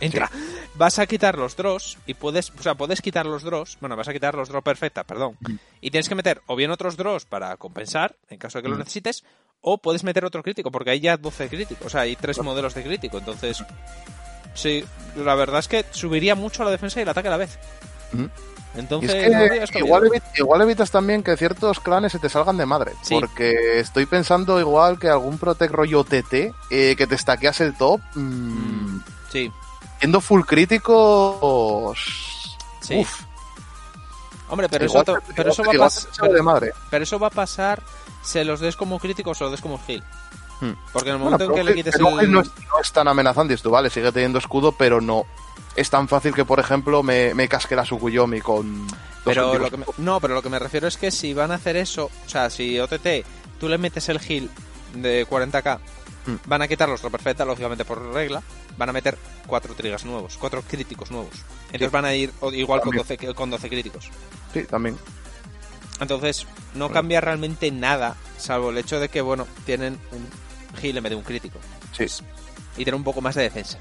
Entra. Vas a quitar los draws y puedes, o sea, puedes quitar los draws, bueno, vas a quitar los draws perfecta, perdón. Y tienes que meter o bien otros draws para compensar, en caso de que lo necesites, o puedes meter otro crítico, porque hay ya 12 críticos, o sea, hay tres modelos de crítico, entonces Sí, la verdad es que subiría mucho la defensa y el ataque a la vez. Entonces, es que no igual, igual evitas también que ciertos clanes se te salgan de madre. Sí. Porque estoy pensando igual que algún Protect rollo TT eh, que te estaqueas el top. mm, Mm, sí, Siendo full críticos. sí. Uf, Hombre, pero igual eso, pero eso va pasar. sale de madre. Pero eso va a pasar, se los des como críticos o los des como heal. Hmm. Porque en el Bueno, momento en pero que le quites pero el... no, es, no es tan amenazante esto, vale, sigue teniendo escudo, pero no es tan fácil que, por ejemplo, me, me casque la Sukuyomi con Pero lo que me- no, pero lo que me refiero es que si van a hacer eso, o sea, si OTT tú le metes el heal de 40k, Hmm. van a quitar los perfecta, lógicamente por regla, van a meter cuatro trigas nuevos, cuatro críticos nuevos. Entonces Sí. van a ir igual con También. 12, con 12 críticos. Sí, también. Entonces no cambia realmente nada, salvo el hecho de que, bueno, tienen un heal en vez de un crítico. Sí. Y tienen un poco más de defensa.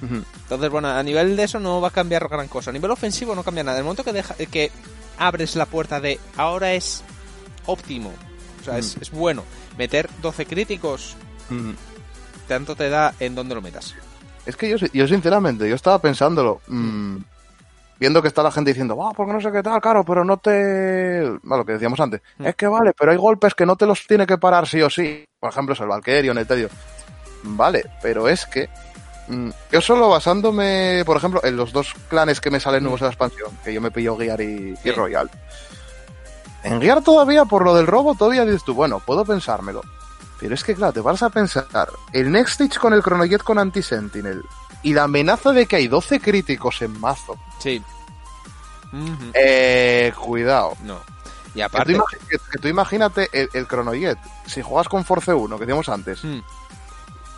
Entonces, bueno, a nivel de eso no va a cambiar gran cosa. A nivel ofensivo no cambia nada. En el momento que, deja, que abres la puerta de ahora es óptimo, o sea, es, Mm. es bueno, meter 12 críticos, Tanto te da en donde lo metas. Es que yo, yo sinceramente, yo estaba pensándolo, mm, viendo que está la gente diciendo, ah, porque no sé qué tal, claro, pero no te... Bueno, lo que decíamos antes, Mm. es que vale, pero hay golpes que no te los tiene que parar sí o sí. Por ejemplo, es el Valkyrion, el Tedio. Vale, pero es que... mm, yo solo basándome, por ejemplo, en los dos clanes que me salen nuevos de la expansión, que yo me pillo Gear y, Mm. Royal. En Gear todavía, por lo del robo, todavía dices tú, bueno, puedo pensármelo. Pero es que, claro, te vas a pensar el Next Stage con el Chronojet con Anti-Sentinel y la amenaza de que hay 12 críticos en mazo. Sí. Eh, cuidado. No. Y Que tú, aparte... que tú imagínate el, el Chronojet. Si juegas con Force 1, que decíamos antes, Mm,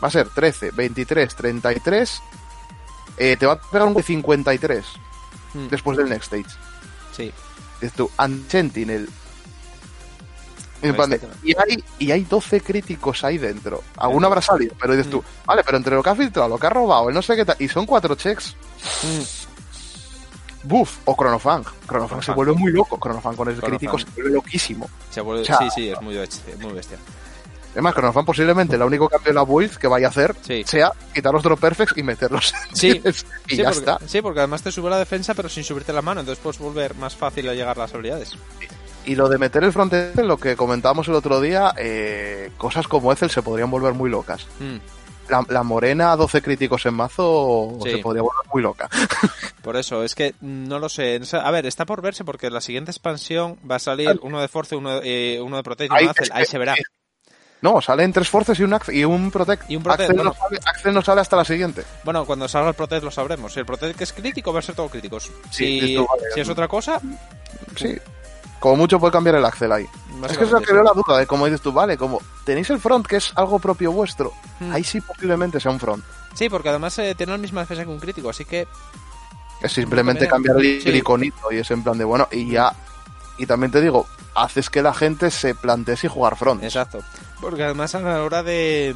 va a ser 13, 23, 33. eh, te va a pegar un 53 mm, después del Next Stage. Sí. Dices tú, Anti-Sentinel. Y, en plan de- hay, y hay 12 críticos ahí dentro. Alguno habrá salido, pero dices tú, vale, pero entre lo que ha filtrado, lo que ha robado, el no sé qué tal, y son cuatro checks. Mm, Buff o Chronofang. Chronofang se vuelve muy loco. Chronofang con el Chronofang. crítico se vuelve loquísimo. se vuelve- O sea- Sí, sí, es muy bestia. Muy bestia. Además, Chronofang posiblemente el único cambio de la build que vaya a hacer Sí. sea quitar los drop perfects y meterlos en Sí. y sí, ya porque, está. sí, porque además te sube la defensa pero sin subirte la mano, entonces puedes volver más fácil a llegar a las habilidades. Y lo de meter el frontend, lo que comentábamos el otro día, eh, cosas como Ethel se podrían volver muy locas. Mm, La, la morena 12 críticos en mazo Sí. se podría volver muy loca. Por eso, es que no lo sé. A ver, está por verse porque la siguiente expansión va a salir uno de Force, uno, de- eh, uno de Protect y Ahí uno de Axel. Ahí se verá. No, salen tres forces y un, y un Protect. Y un Protect, Axel, bueno. no sale, Axel no sale hasta la siguiente. Bueno, cuando salga el Protect lo sabremos. Si el Protect es crítico, va a ser todo críticos. Sí, si, esto vale. si es otra cosa, Sí. Como mucho puede cambiar el Axel ahí. Es que es lo que veo la duda de cómo dices tú, vale, como tenéis el front que es algo propio vuestro, Mm. ahí sí posiblemente sea un front. Sí, porque además eh, tiene la misma defensa que un crítico, así que Es simplemente cambiar el, sí. el iconito y es en plan de bueno, y ya. Y también te digo, haces que la gente se plantee si jugar front. exacto. Porque además a la hora de,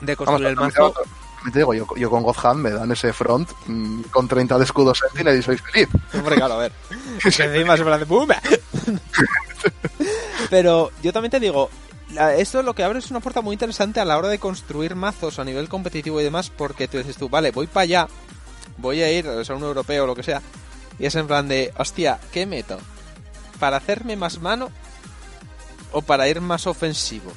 de Vamos, construir el mazo, te digo, yo, yo con Godhand me dan ese front mm, con 30 de escudos Sentinel y soy feliz. Hombre, claro, a ver. que encima se plan de ¡Bum! Pero yo también te digo, esto lo que abre es una puerta muy interesante a la hora de construir mazos a nivel competitivo y demás, porque tú dices tú, vale, voy para allá, voy a ir o sea, un europeo o lo que sea, y es en plan de, hostia, ¿qué meto? ¿Para hacerme más mano o para ir más ofensivo?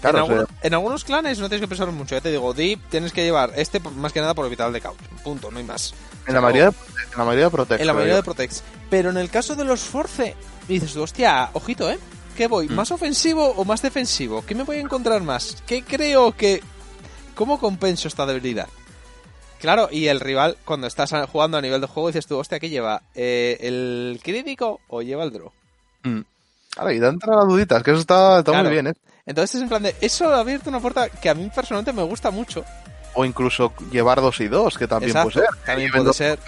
Claro, en, o sea, algunos, en algunos clanes no tienes que pensar mucho, ya te digo, Deep tienes que llevar este más que nada por evitar el de couch, punto, no hay más. en, la mayoría de, en la mayoría de Protect. En la mayoría yo. de Protects. Pero en el caso de los Force, dices tú, hostia, ojito, ¿eh? ¿Qué voy? Mm. ¿Más ofensivo o más defensivo? ¿Qué me voy a encontrar más? ¿Qué creo que... ¿Cómo compenso esta debilidad? Claro, y el rival, cuando estás jugando a nivel de juego, dices tú, hostia, ¿qué lleva? Eh, ¿El crítico o lleva el draw? Mm. Claro, y da entrada la dudita, es que eso está, está Claro. muy bien, ¿eh? Entonces es en plan de... Eso ha abierto una puerta que a mí personalmente me gusta mucho. O incluso llevar dos y dos, que también Exacto, puede ser. también puede ser.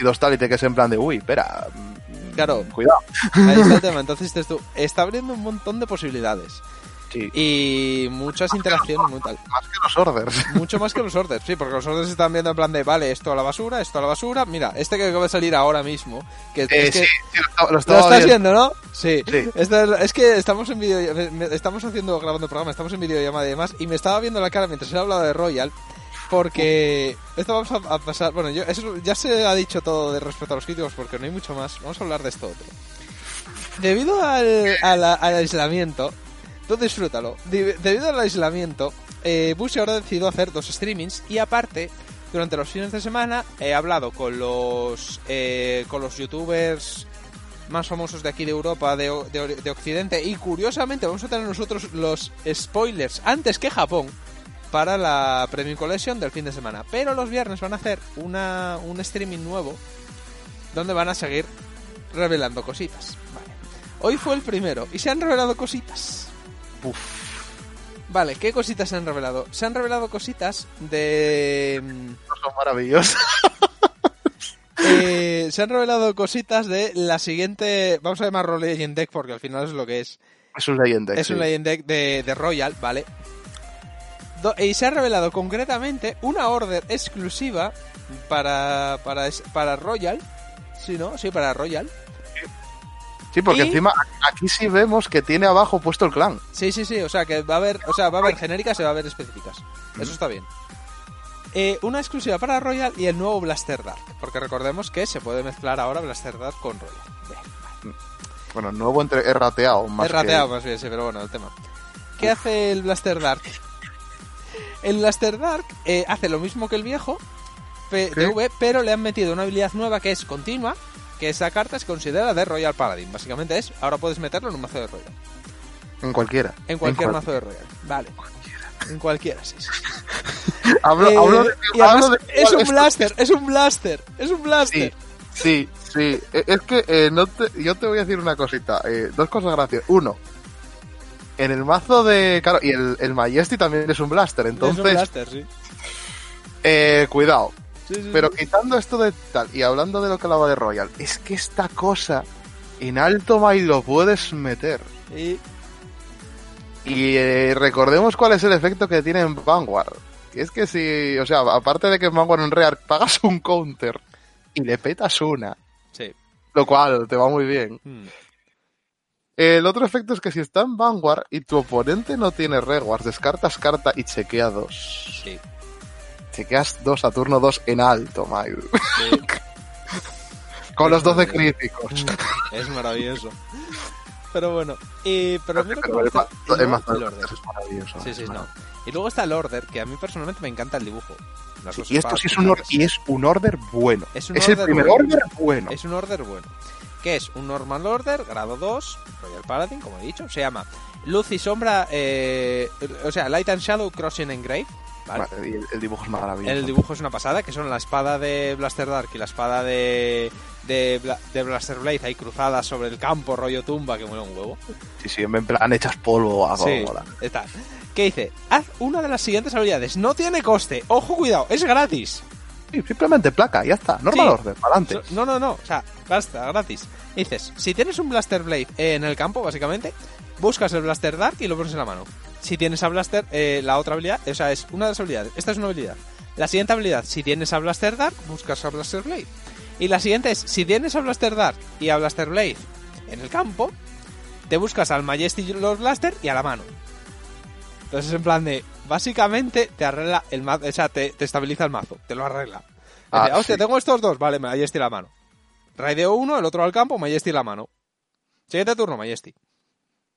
y dos tal y te que es en plan de, uy, espera. mm, Claro. Cuidado. Ahí está el tema. Entonces dices tú, está abriendo un montón de posibilidades. Sí. Y muchas interacciones muy tal. Más que los orders. Mucho más que los orders, sí, porque los orders están viendo en plan de, vale, esto a la basura, esto a la basura. Mira, este que acaba de salir ahora mismo, que, Eh, es que sí, lo, lo lo estás viendo. ¿no? Sí. Es, que estamos en video, estamos haciendo, grabando programa, estamos en videollamada y demás, y me estaba viendo la cara mientras he hablado de Royal, Porque esto vamos a, a pasar. Bueno, yo, eso ya se ha dicho todo de respecto a los críticos porque no hay mucho más. Vamos a hablar de esto otro. Debido al aislamiento, tú disfrútalo. Di- Debido al aislamiento, eh, Bush ahora ha decidido hacer dos streamings y aparte, durante los fines de semana, he hablado con los eh, con los youtubers más famosos de aquí de Europa, de, de de Occidente y curiosamente vamos a tener nosotros los spoilers antes que Japón para la Premium Collection del fin de semana. Pero los viernes van a hacer una, un streaming nuevo donde van a seguir revelando cositas. Vale. Hoy fue el primero y se han revelado cositas. Uf. Vale, ¿qué cositas se han revelado? Se han revelado cositas de... mm, Son maravillosos. eh, se han revelado cositas de la siguiente... Vamos a llamarlo Legend Deck porque al final es lo que es. Es un Legend Deck, Es un. Legend Deck de, de Royal, ¿vale? Do- y se ha revelado concretamente una order exclusiva para, para, para Royal. Sí, ¿no? Sí, para Royal. Sí, porque Y- encima aquí sí vemos que tiene abajo puesto el clan. Sí, sí, sí, o sea que va a haber, o sea, va a haber genéricas y va a haber específicas. Eso está bien. Eh, una exclusiva para Royal y el nuevo Blaster Dark, porque recordemos que se puede mezclar ahora Blaster Dark con Royal. Bien, Bueno, nuevo entre errateado más es rateado que- más bien, sí, pero bueno, el tema. ¿Qué hace el Blaster Dark? El Blaster Dark eh, hace lo mismo que el viejo P- ¿Qué? DV, pero le han metido una habilidad nueva que es continua, que esa carta se considera de Royal Paladin. Básicamente es, ahora puedes meterlo en un mazo de Royal. En cualquiera. En cualquier cual- mazo de Royal. Vale. En cualquiera, sí, sí. Hablo, Eh, hablo de, y además hablo de- es un blaster, es un blaster, es un blaster. Sí, sí, sí. Eh, Es que eh, no te- yo te voy a decir una cosita. eh, dos cosas graciosas. Uno, en el mazo de. Claro, y el, el Majesty también es un blaster. es un Entonces, blaster, sí. eh, cuidado. Sí, sí, Pero quitando esto de tal y hablando de lo que hablaba de Royal, es que esta cosa en alto mail lo puedes meter. Y- Y eh, recordemos cuál es el efecto que tiene en Vanguard. Que es que si, o sea, aparte de que en Vanguard en Rear pagas un counter y le petas una, sí. lo cual te va muy bien. Mm. El otro efecto es que si está en Vanguard y tu oponente no tiene rewards, descartas carta y chequea dos. Sí, Chequeas dos a turno dos en alto, Mail. sí. Con los 12 Madre. críticos. es maravilloso. Pero bueno, y, pero me Pero el, el el de order. es maravilloso. Sí, sí, es no. Y luego está el order, que a mí personalmente me encanta el dibujo. Dos Y esto sí es un, y es un order bueno. Es Es, un el order primer bueno. order bueno. Es un order bueno. Que es un normal order, grado 2, Royal Paladin, como he dicho. Se llama Luz y Sombra, eh, o sea, Light and Shadow Crossing Engrave. ¿vale? Vale, el, el dibujo es maravilloso. El dibujo es una pasada, que son la espada de Blaster Dark y la espada de, de, Bla- de Blaster Blade ahí cruzadas sobre el campo, rollo tumba, que muere un huevo. Sí, sí, en plan echas polvo a Sí, está. ¿Qué dice? Haz una de las siguientes habilidades. No tiene coste. Ojo, cuidado, es gratis. Sí, simplemente placa, ya está. Normal Sí. para adelante. No, no, no. O sea, basta, gratis. Dices, si tienes un Blaster Blade en el campo, básicamente, buscas el Blaster Dark y lo pones en la mano. Si tienes a Blaster, eh, la otra habilidad, o sea, es una de las habilidades. Esta es una habilidad. La siguiente habilidad, si tienes a Blaster Dark, buscas a Blaster Blade. Y la siguiente es, si tienes a Blaster Dark y a Blaster Blade en el campo, te buscas al Majesty los Blaster y a la mano. Entonces, en plan de, básicamente, te arregla el mazo, o sea, te, te estabiliza el mazo, te lo arregla. Ah, Dice, hostia, sí. tengo estos dos, vale, Majesty la mano. Raideo uno, el otro al campo, Majesty la mano. Siguiente turno, Majesty.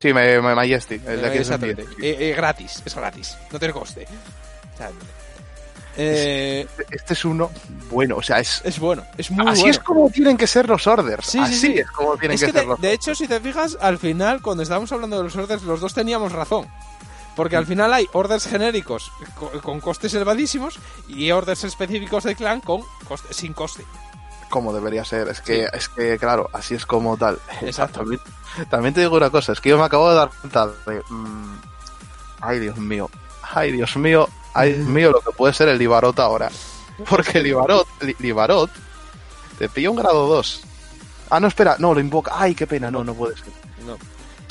Sí, me, me Majesty, el de aquí es el Exactamente. 10. Y- y gratis, es gratis, no tiene coste. O sea, eh, Este es uno bueno, o sea, es... es bueno, es muy Así bueno. es como tienen que ser los orders. Sí, sí, Así sí. es como tienen Es que, que, ser de, los de hecho, si te fijas, al final, cuando estábamos hablando de los orders, los dos teníamos razón. Porque al final hay orders genéricos co- con costes elevadísimos y orders específicos de clan con coste- sin coste. Como debería ser. Es que, es que claro, así es como tal. Exacto. También, también te digo una cosa, es que yo me acabo de dar cuenta de... mm, ay, Dios mío. Ay, Dios mío. Ay, Dios mío, lo que puede ser el Libarot ahora. Porque el Libarot, Li- Libarot te pilla un grado 2. Ah, no, espera, no, lo invoca. Ay, qué pena, no, no puede ser. No.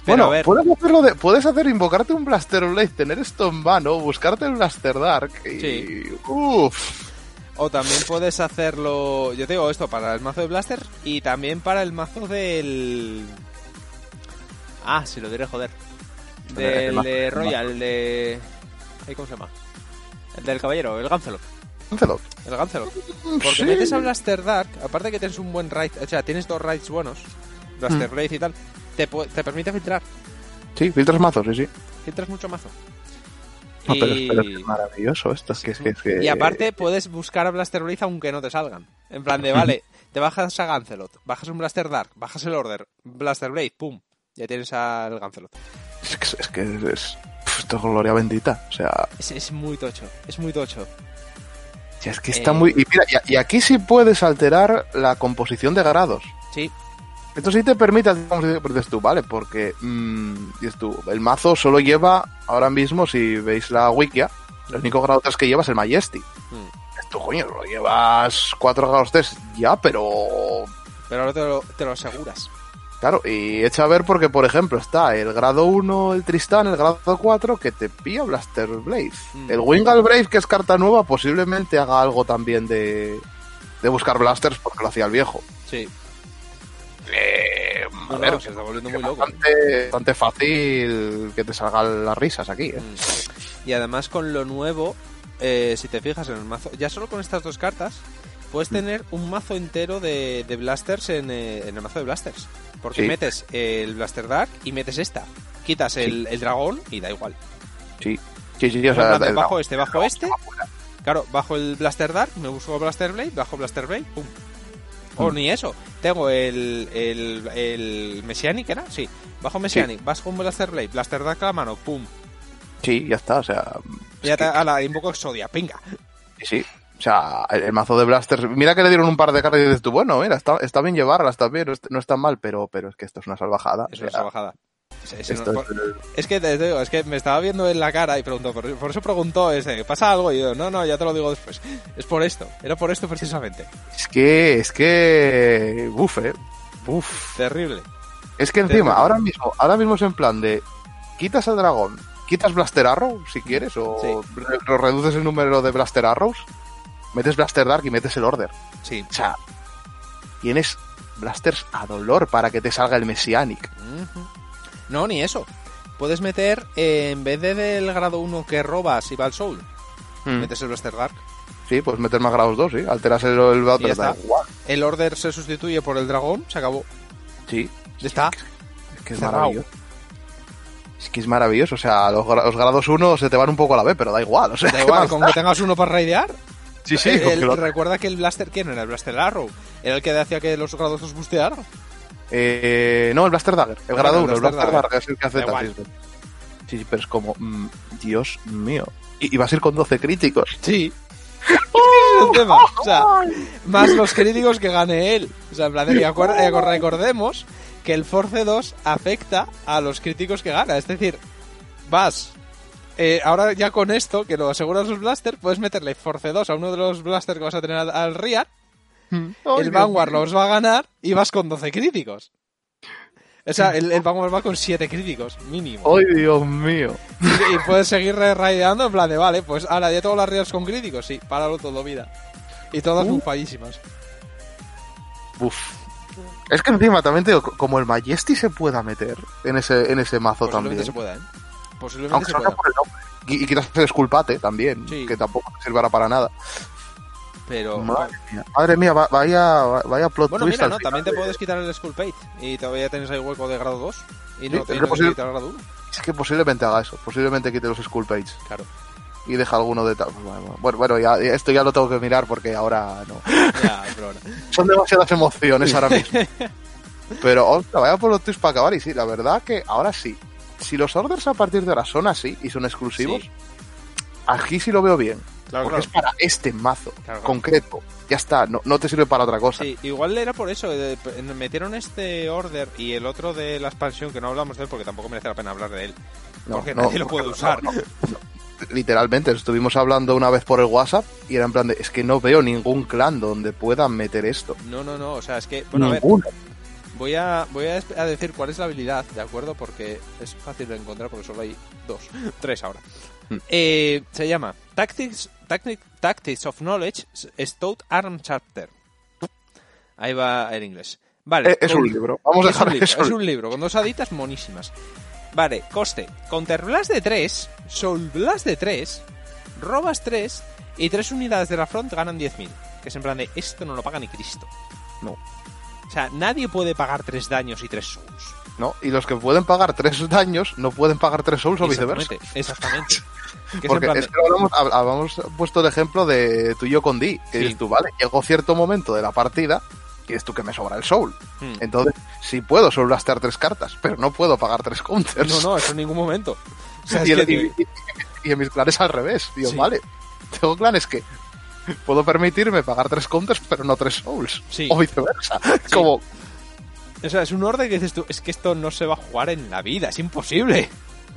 Pero Bueno, puedes hacerlo de, puedes hacer invocarte un Blaster Blade, tener esto en mano, buscarte el Blaster Dark y... Sí. Uff. O también puedes hacerlo, yo te digo esto, para el mazo de Blaster y también para el mazo del... Ah, si lo diré, joder. El Del de Royal, el de... ¿Cómo se llama? El del caballero, el Gancelot. Lancelot. El Gancelot. Porque Sí. metes a Blaster Dark, aparte que tienes un buen raid, o sea, tienes dos raids buenos, Blaster Mm. Y tal, te, te permite filtrar. Sí, filtras mazos, sí, sí. Filtras mucho mazo. No, pero, Y- pero es maravilloso esto. Que, es que- Y aparte puedes buscar a Blaster Blade aunque no te salgan. En plan de, vale, te bajas a Gancelot, bajas un Blaster Dark, bajas el Order, Blaster Blade, pum, ya tienes al Gancelot. Es que es, que es- esto es gloria bendita. O sea, Es, es muy tocho, es muy tocho. ya es que está Eh. muy. Y mira, y, y aquí sí puedes alterar la composición de grados. Sí, Esto sí te permite dices tú, vale, porque mm, dices tú, el mazo solo lleva, ahora mismo, si veis la wikia, el único grado 3 que lleva es el Majesty. Mm. Esto, coño, lo llevas 4 grados 3, ya, pero pero ahora te lo, te lo aseguras. Claro, y echa a ver porque, por ejemplo, está el grado 1, el Tristán, el grado 4, que te pilla Blaster Blade. Mm. El Wingal Brave, que es carta nueva, posiblemente haga algo también de, de buscar blasters porque lo hacía el viejo. Sí, Eh, a No, ver, no, se está volviendo que muy loco. bastante, bastante fácil que te salgan las risas aquí, ¿eh? Mm. Y además con lo nuevo, eh, si te fijas en el mazo, ya solo con estas dos cartas, puedes Mm. tener un mazo entero de, de blasters en, eh, en el mazo de blasters. Porque Sí. metes el Blaster Dark y metes esta. Quitas el, el dragón y da igual. Sí, sí, sí, o sea, bajo este, bajo este. Claro, bajo el Blaster Dark, me busco Blaster Blade, bajo Blaster Blade, pum. O Mm. ni eso. Tengo el, el, el Messianic, ¿era? Sí. Bajo Messianic, vas con Blaster Blade, Blaster Dark a la mano, pum. sí, ya está, o sea, ya te, a la invoco Exodia, pinga. sí, sí. O sea, el, el mazo de blasters. Mira que le dieron un par de cartas y dices tú, bueno, mira, está, está bien llevarlas, está bien, no es- no está mal, pero, pero es que esto es una salvajada. Es o una salvajada. Sí, no, es- por- es que te digo, es que me estaba viendo en la cara y preguntó, por, por eso preguntó, ese, ¿pasa algo? Y yo, no, no, ya te lo digo después. Es por esto, era por esto precisamente. Es que, es que, uf, eh. Terrible. Es que encima, Terrible. ahora mismo, ahora mismo es en plan de, quitas al dragón, quitas Blaster Arrow, si quieres, o Sí. re- re- reduces el número de Blaster Arrows, metes Blaster Dark y metes el Order. Sí. O sea, tienes blasters a dolor para que te salga el Messianic. No, ni eso. Puedes meter, eh, en vez de del grado 1 que robas y va al soul, Mm. metes el Blaster Dark. Sí, pues meter más grados 2, sí. Alteras el, el ya pero da está. igual. El order se sustituye por el dragón, se acabó. Sí, Ya está. es que es maravilloso. Es que es maravilloso. O sea, los, gra- los grados 1 se te van un poco a la vez, pero da igual. O sea, Da ¿qué igual, con da? que tengas uno para raidear. Sí, sí, El- con el- lo- recuerda que el Blaster, ¿quién era? El Blaster Arrow. Era el que hacía que los grados los bustearan. Eh, no, el Blaster Dagger, el grado el 1, el Blaster Blaster Dagger. Dagger es el que hace Da igual. taxis. Sí, sí, pero es como, mm, Dios mío. Y, y vas a ir con 12 críticos. Sí. El tema. O sea, más los críticos que gane él. O sea, en plan, y eh, recordemos que el Force 2 afecta a los críticos que gana. Es decir, vas. eh, ahora ya con esto, que lo aseguras los blaster, puedes meterle Force 2 a uno de los blaster que vas a tener al, al El Vanguard los va a ganar y vas con 12 críticos. O sea, el, el Vanguard va con 7 críticos, mínimo. ¡Ay, Dios mío! Y, y puedes seguir raideando en plan de, vale, pues ahora ya tengo las rías con críticos, sí, páralo todo, vida. Y todas Uh. bufadísimas. Uf. Es que encima también te digo, como el Majesty se pueda meter en ese, en ese mazo Posiblemente también. se pueda, ¿eh? Posiblemente Aunque se solo pueda. por el nombre. Y, y quitas el Sculpate también, Sí. que tampoco te servirá para nada. Pero. Madre mía, madre mía, va- vaya, vaya plot Bueno, twist mira, al no, final también te de- puedes quitar el Skull Pate y todavía tienes ahí hueco de grado 2 y Sí, no es te que quitar el grado 1. Es que posiblemente haga eso, posiblemente quite los Skull Pages Claro. y deja alguno de tal. Bueno, bueno, ya, ya- esto ya lo tengo que mirar porque ahora no. Ya, pero ahora. Son demasiadas emociones ahora mismo. Pero, ostras, vaya por los twist para acabar y sí, la verdad que ahora sí. Si los orders a partir de ahora son así y son exclusivos, Sí. Aquí sí lo veo bien. Claro, porque claro. es para este mazo Claro, concreto. Ya está, no, no te sirve para otra cosa. Sí, igual era por eso. metieron este order y el otro de la expansión, que no hablamos de él porque tampoco merece la pena hablar de él. No, porque no, nadie lo puede usar. Literalmente, estuvimos hablando una vez por el WhatsApp y era en plan de, es que no veo ningún clan donde puedan meter esto. No, no, no. O sea, es que. Bueno, a ver, voy a, voy a decir cuál es la habilidad, ¿de acuerdo? Porque es fácil de encontrar porque solo hay dos. Tres ahora. Eh, se llama Tactics, Tactic- Tactics of Knowledge Stout Arm Chapter. Ahí va el inglés. Vale. Eh, es con- un libro. Vamos a es un dejar libro, eso. es un libro, con dos aditas monísimas. Vale, coste. Counter Blast de 3, Soul Blast de 3, robas 3 y 3 unidades de la front ganan 10.000. Que es en plan de, esto no lo paga ni Cristo. No. O sea, nadie puede pagar 3 daños y 3 souls. ¿No? Y los que pueden pagar tres daños no pueden pagar tres souls o viceversa. Exactamente, exactamente. Que es en Porque es que hablamos, hab- habíamos puesto el ejemplo de tú y yo con Di, que Sí. dices tú, vale, llegó cierto momento de la partida y dices tú que me sobra el soul. Hmm. Entonces, sí puedo soul blastear tres cartas, pero no puedo pagar tres counters. No, no, eso en ningún momento. O sea, es y, el- que- y- y- y en mis clanes al revés. Digo, Sí. vale, tengo clanes que puedo permitirme pagar tres counters, pero no tres souls. Sí. O viceversa. Como, O sea, es un orden que dices tú, es que esto no se va a jugar en la vida, es imposible.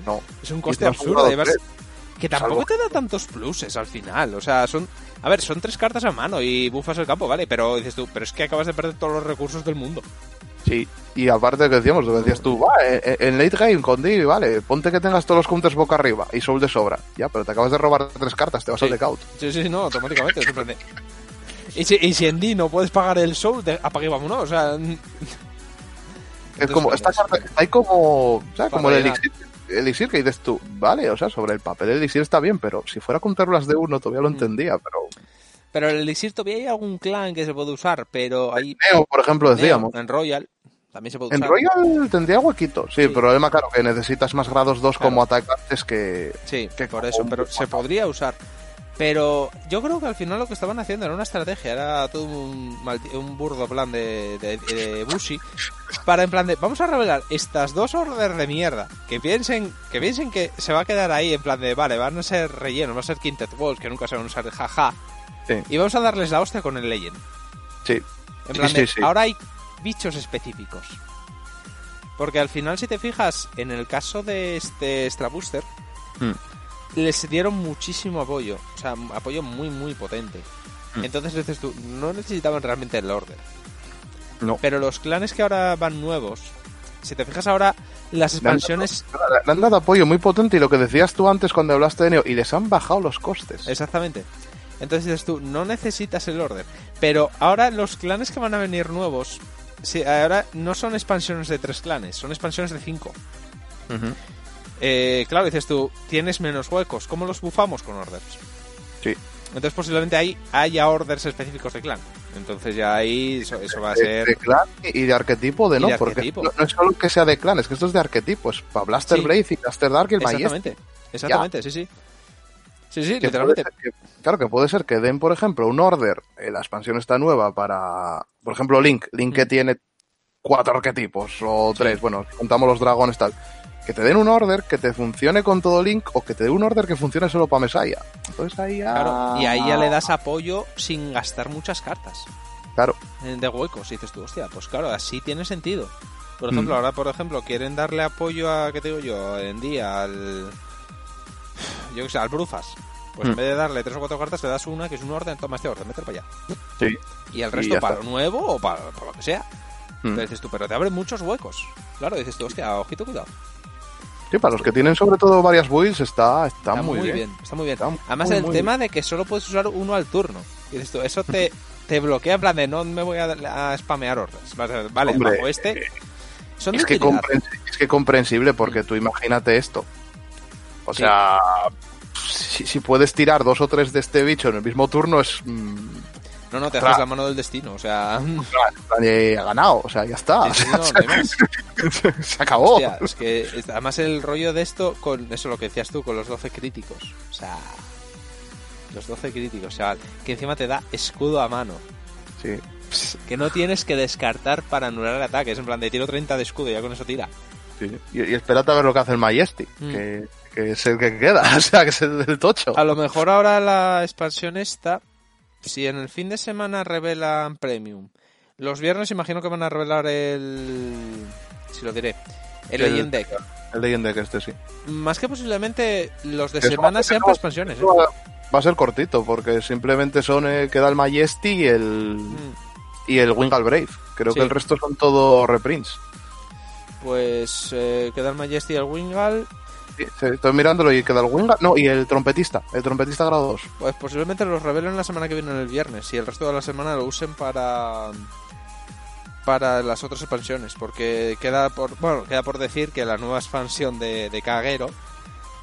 no. Es un coste absurdo. además, que tampoco Salvo- te da tantos pluses al final. O sea, son. A ver, son tres cartas a mano y bufas el campo, ¿vale? Pero dices tú, pero es que acabas de perder todos los recursos del mundo. Sí, y aparte de que decíamos, lo que decías tú, va, eh, en late game con Di, vale, ponte que tengas todos los counters boca arriba y soul de sobra. Ya, pero te acabas de robar tres cartas, te vas Sí. al decaut. Sí, sí, no, automáticamente. es en plan de- Y si, y si en D no puedes pagar el soul, apague y vámonos. O sea, Es como, pues, esta carta, hay como, ¿sabes? Como el elixir, el elixir que dices tú, vale, o sea, sobre el papel el elixir está bien, pero si fuera con terlas de uno todavía lo Mm. entendía, pero... pero el elixir todavía hay algún clan que se puede usar, pero hay. Neo, por ejemplo, decíamos. Neo, en Royal también se puede En usar. Royal tendría huequito, sí, Sí. el problema, claro, que necesitas más grados 2 Claro. como atacantes que... Sí, que por eso, pero se podría usar. Pero yo creo que al final lo que estaban haciendo era una estrategia, era todo un, un burdo plan de, de, de Bushi para en plan de, vamos a revelar estas dos órdenes de mierda, que piensen, que piensen que se va a quedar ahí en plan de, vale, van a ser rellenos, va a ser Quintet Walls, que nunca se van a usar, jaja, Sí, y vamos a darles la hostia con el Legend. sí. En plan sí, de, sí. ahora hay bichos específicos. Porque al final, si te fijas, en el caso de este Extra Booster, Hmm. Les dieron muchísimo apoyo. O sea, apoyo muy, muy potente. Hmm. Entonces dices tú, no necesitaban realmente el order. No. Pero los clanes que ahora van nuevos, si te fijas ahora, las Le han expansiones... dado- Le han dado apoyo muy potente y lo que decías tú antes cuando hablaste de Neo, y les han bajado los costes. Exactamente. Entonces dices tú, no necesitas el order. Pero ahora los clanes que van a venir nuevos, sí, ahora no son expansiones de tres clanes, son expansiones de cinco. Eh, claro, dices tú, tienes menos huecos. ¿Cómo los bufamos con orders? Sí. Entonces posiblemente ahí haya orders específicos de clan. Entonces ya ahí eso, eso va a De, ser... de clan y de arquetipo de no, de porque arquetipo. no, no es solo que sea de clan, es que esto es de arquetipo, es para Blaster Sí. Blade y Blaster Dark y el Majestic. Exactamente. Exactamente, sí, sí. Sí, sí, Que literalmente. que- claro, que puede ser que den, por ejemplo, un order, eh, la expansión está nueva para, por ejemplo, Link, Link que Mm. tiene cuatro arquetipos o tres, bueno, contamos los dragones tal, que te den un order que te funcione con todo Link o que te dé un order que funcione solo para Messiah. Entonces ahí ya... Claro, y ahí ya le das apoyo sin gastar muchas cartas Claro, eh, de huecos. Y dices tú, hostia, pues claro, así tiene sentido. Por ejemplo, Mm. ahora, por ejemplo, quieren darle apoyo a, ¿qué te digo yo? En día al... Yo qué sé, al Brufas. Pues en Mm. vez de darle tres o cuatro cartas, le das una que es un orden, toma este orden, mételo para allá. sí. Y el resto para está. lo nuevo o para, para lo que sea. Mm. Pero dices tú, pero te abre muchos huecos. Claro, dices tú, hostia, ojito, cuidado. Sí, para los que tienen sobre todo varias builds está, está, Está muy, bien. Está muy bien. Está Además, muy, el muy tema de que solo puedes usar uno al turno. Y tú, eso te, te bloquea en plan de no me voy a, a spamear orders. Vale, Hombre, bajo este. Son de Es que, es que comprensible porque tú imagínate esto. O Sí. sea, si, si puedes tirar dos o tres de este bicho en el mismo turno es... mm, No, no, te haces la mano del destino. O sea, eh, ha ganado, o sea, ya está. sí, sí, no, no hay más. Se acabó. Hostia, es que además el rollo de esto, con eso lo que decías tú, con los 12 críticos. O sea, los 12 críticos. O sea, que encima te da escudo a mano. Sí. Que no tienes que descartar para anular el ataque. Es en plan de tiro 30 de escudo y ya con eso tira. sí. Y, y espérate a ver lo que hace el Majestic, Mm. que, que es el que queda, o sea, que es el del tocho. A lo mejor ahora la expansión esta, si en el fin de semana revelan Premium, los viernes imagino que van a revelar el... si lo diré, el Legend Deck. El Legend Deck este sí. Más que posiblemente los de Que semana sean para expansiones. ¿eh? Va a ser cortito, porque simplemente son eh, queda el Majestic y el, Mm, y el Wingal Brave. Creo Sí. que el resto son todo reprints. Pues eh, queda el Majesty y el Wingal. Estoy mirándolo y queda el Wingal. No, y el trompetista. El trompetista grado 2. Pues posiblemente los revelen la semana que viene el viernes y el resto de la semana lo usen para para las otras expansiones porque queda por bueno queda por decir que la nueva expansión de, de Kagero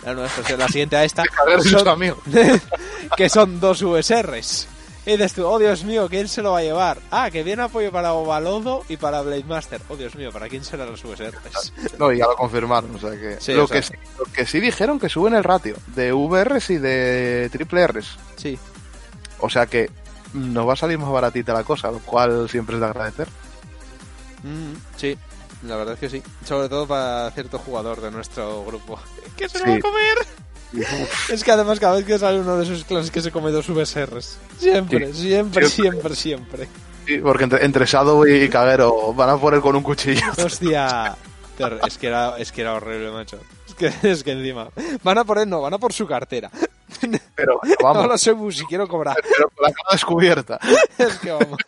La nueva expansión, la siguiente a esta. Caguero son- que son dos USRs. Y dices tú, oh Dios mío, ¿quién se lo va a llevar? Ah, que viene apoyo para Ovalodo y para Blade Master. Oh Dios mío, ¿para quién serán los USRs? No, y ya lo confirmaron, o sea que... Sí, lo, o sea- que sí, lo que sí dijeron que suben el ratio de VRs y de triple Rs. Sí, O sea que nos va a salir más baratita la cosa, lo cual siempre es de agradecer. Mm, sí, la verdad es que sí. Sobre todo para cierto jugador de nuestro grupo. ¿Qué se lo Sí. va a comer? Es que además cada vez que sale uno de esos clases que se come dos VSRs. Siempre, siempre, siempre, siempre. Sí, porque entre, entre Shadow y Kagero van a por él con un cuchillo. Hostia. Es que era, es que era horrible, macho. Es que, es que encima. Van a por él, no, van a por su cartera. Pero No vamos, lo sé, Busi, quiero cobrar. pero con la cara descubierta. Es que vamos.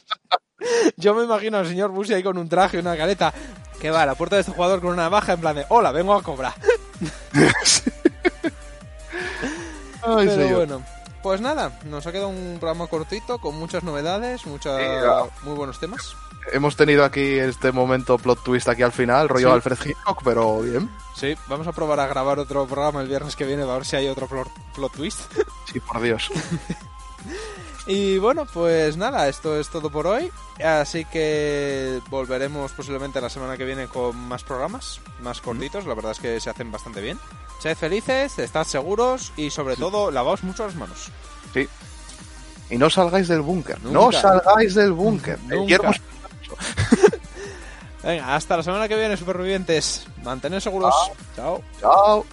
Yo me imagino al señor Busi ahí con un traje y una careta. Que va a la puerta de este jugador con una navaja en plan de: Hola, vengo a cobrar. Ay, Pero señor. bueno, pues nada, nos ha quedado un programa cortito con muchas novedades, muchas Sí, claro. muy buenos temas. Hemos tenido aquí este momento plot twist aquí al final, rollo Sí. Alfred Hitchcock, pero bien. Sí, vamos a probar a grabar otro programa el viernes que viene, a ver si hay otro plot, plot twist. Sí, por Dios. Y bueno, pues nada, esto es todo por hoy. Así que volveremos posiblemente la semana que viene con más programas, más cortitos. La verdad es que se hacen bastante bien. Sed felices, estad seguros y sobre todo lavaos mucho las manos. Sí. Y no salgáis del búnker. No salgáis del búnker. El Nunca. hierro es- Venga, hasta la semana que viene, supervivientes. Mantened seguros. Chao. Chao.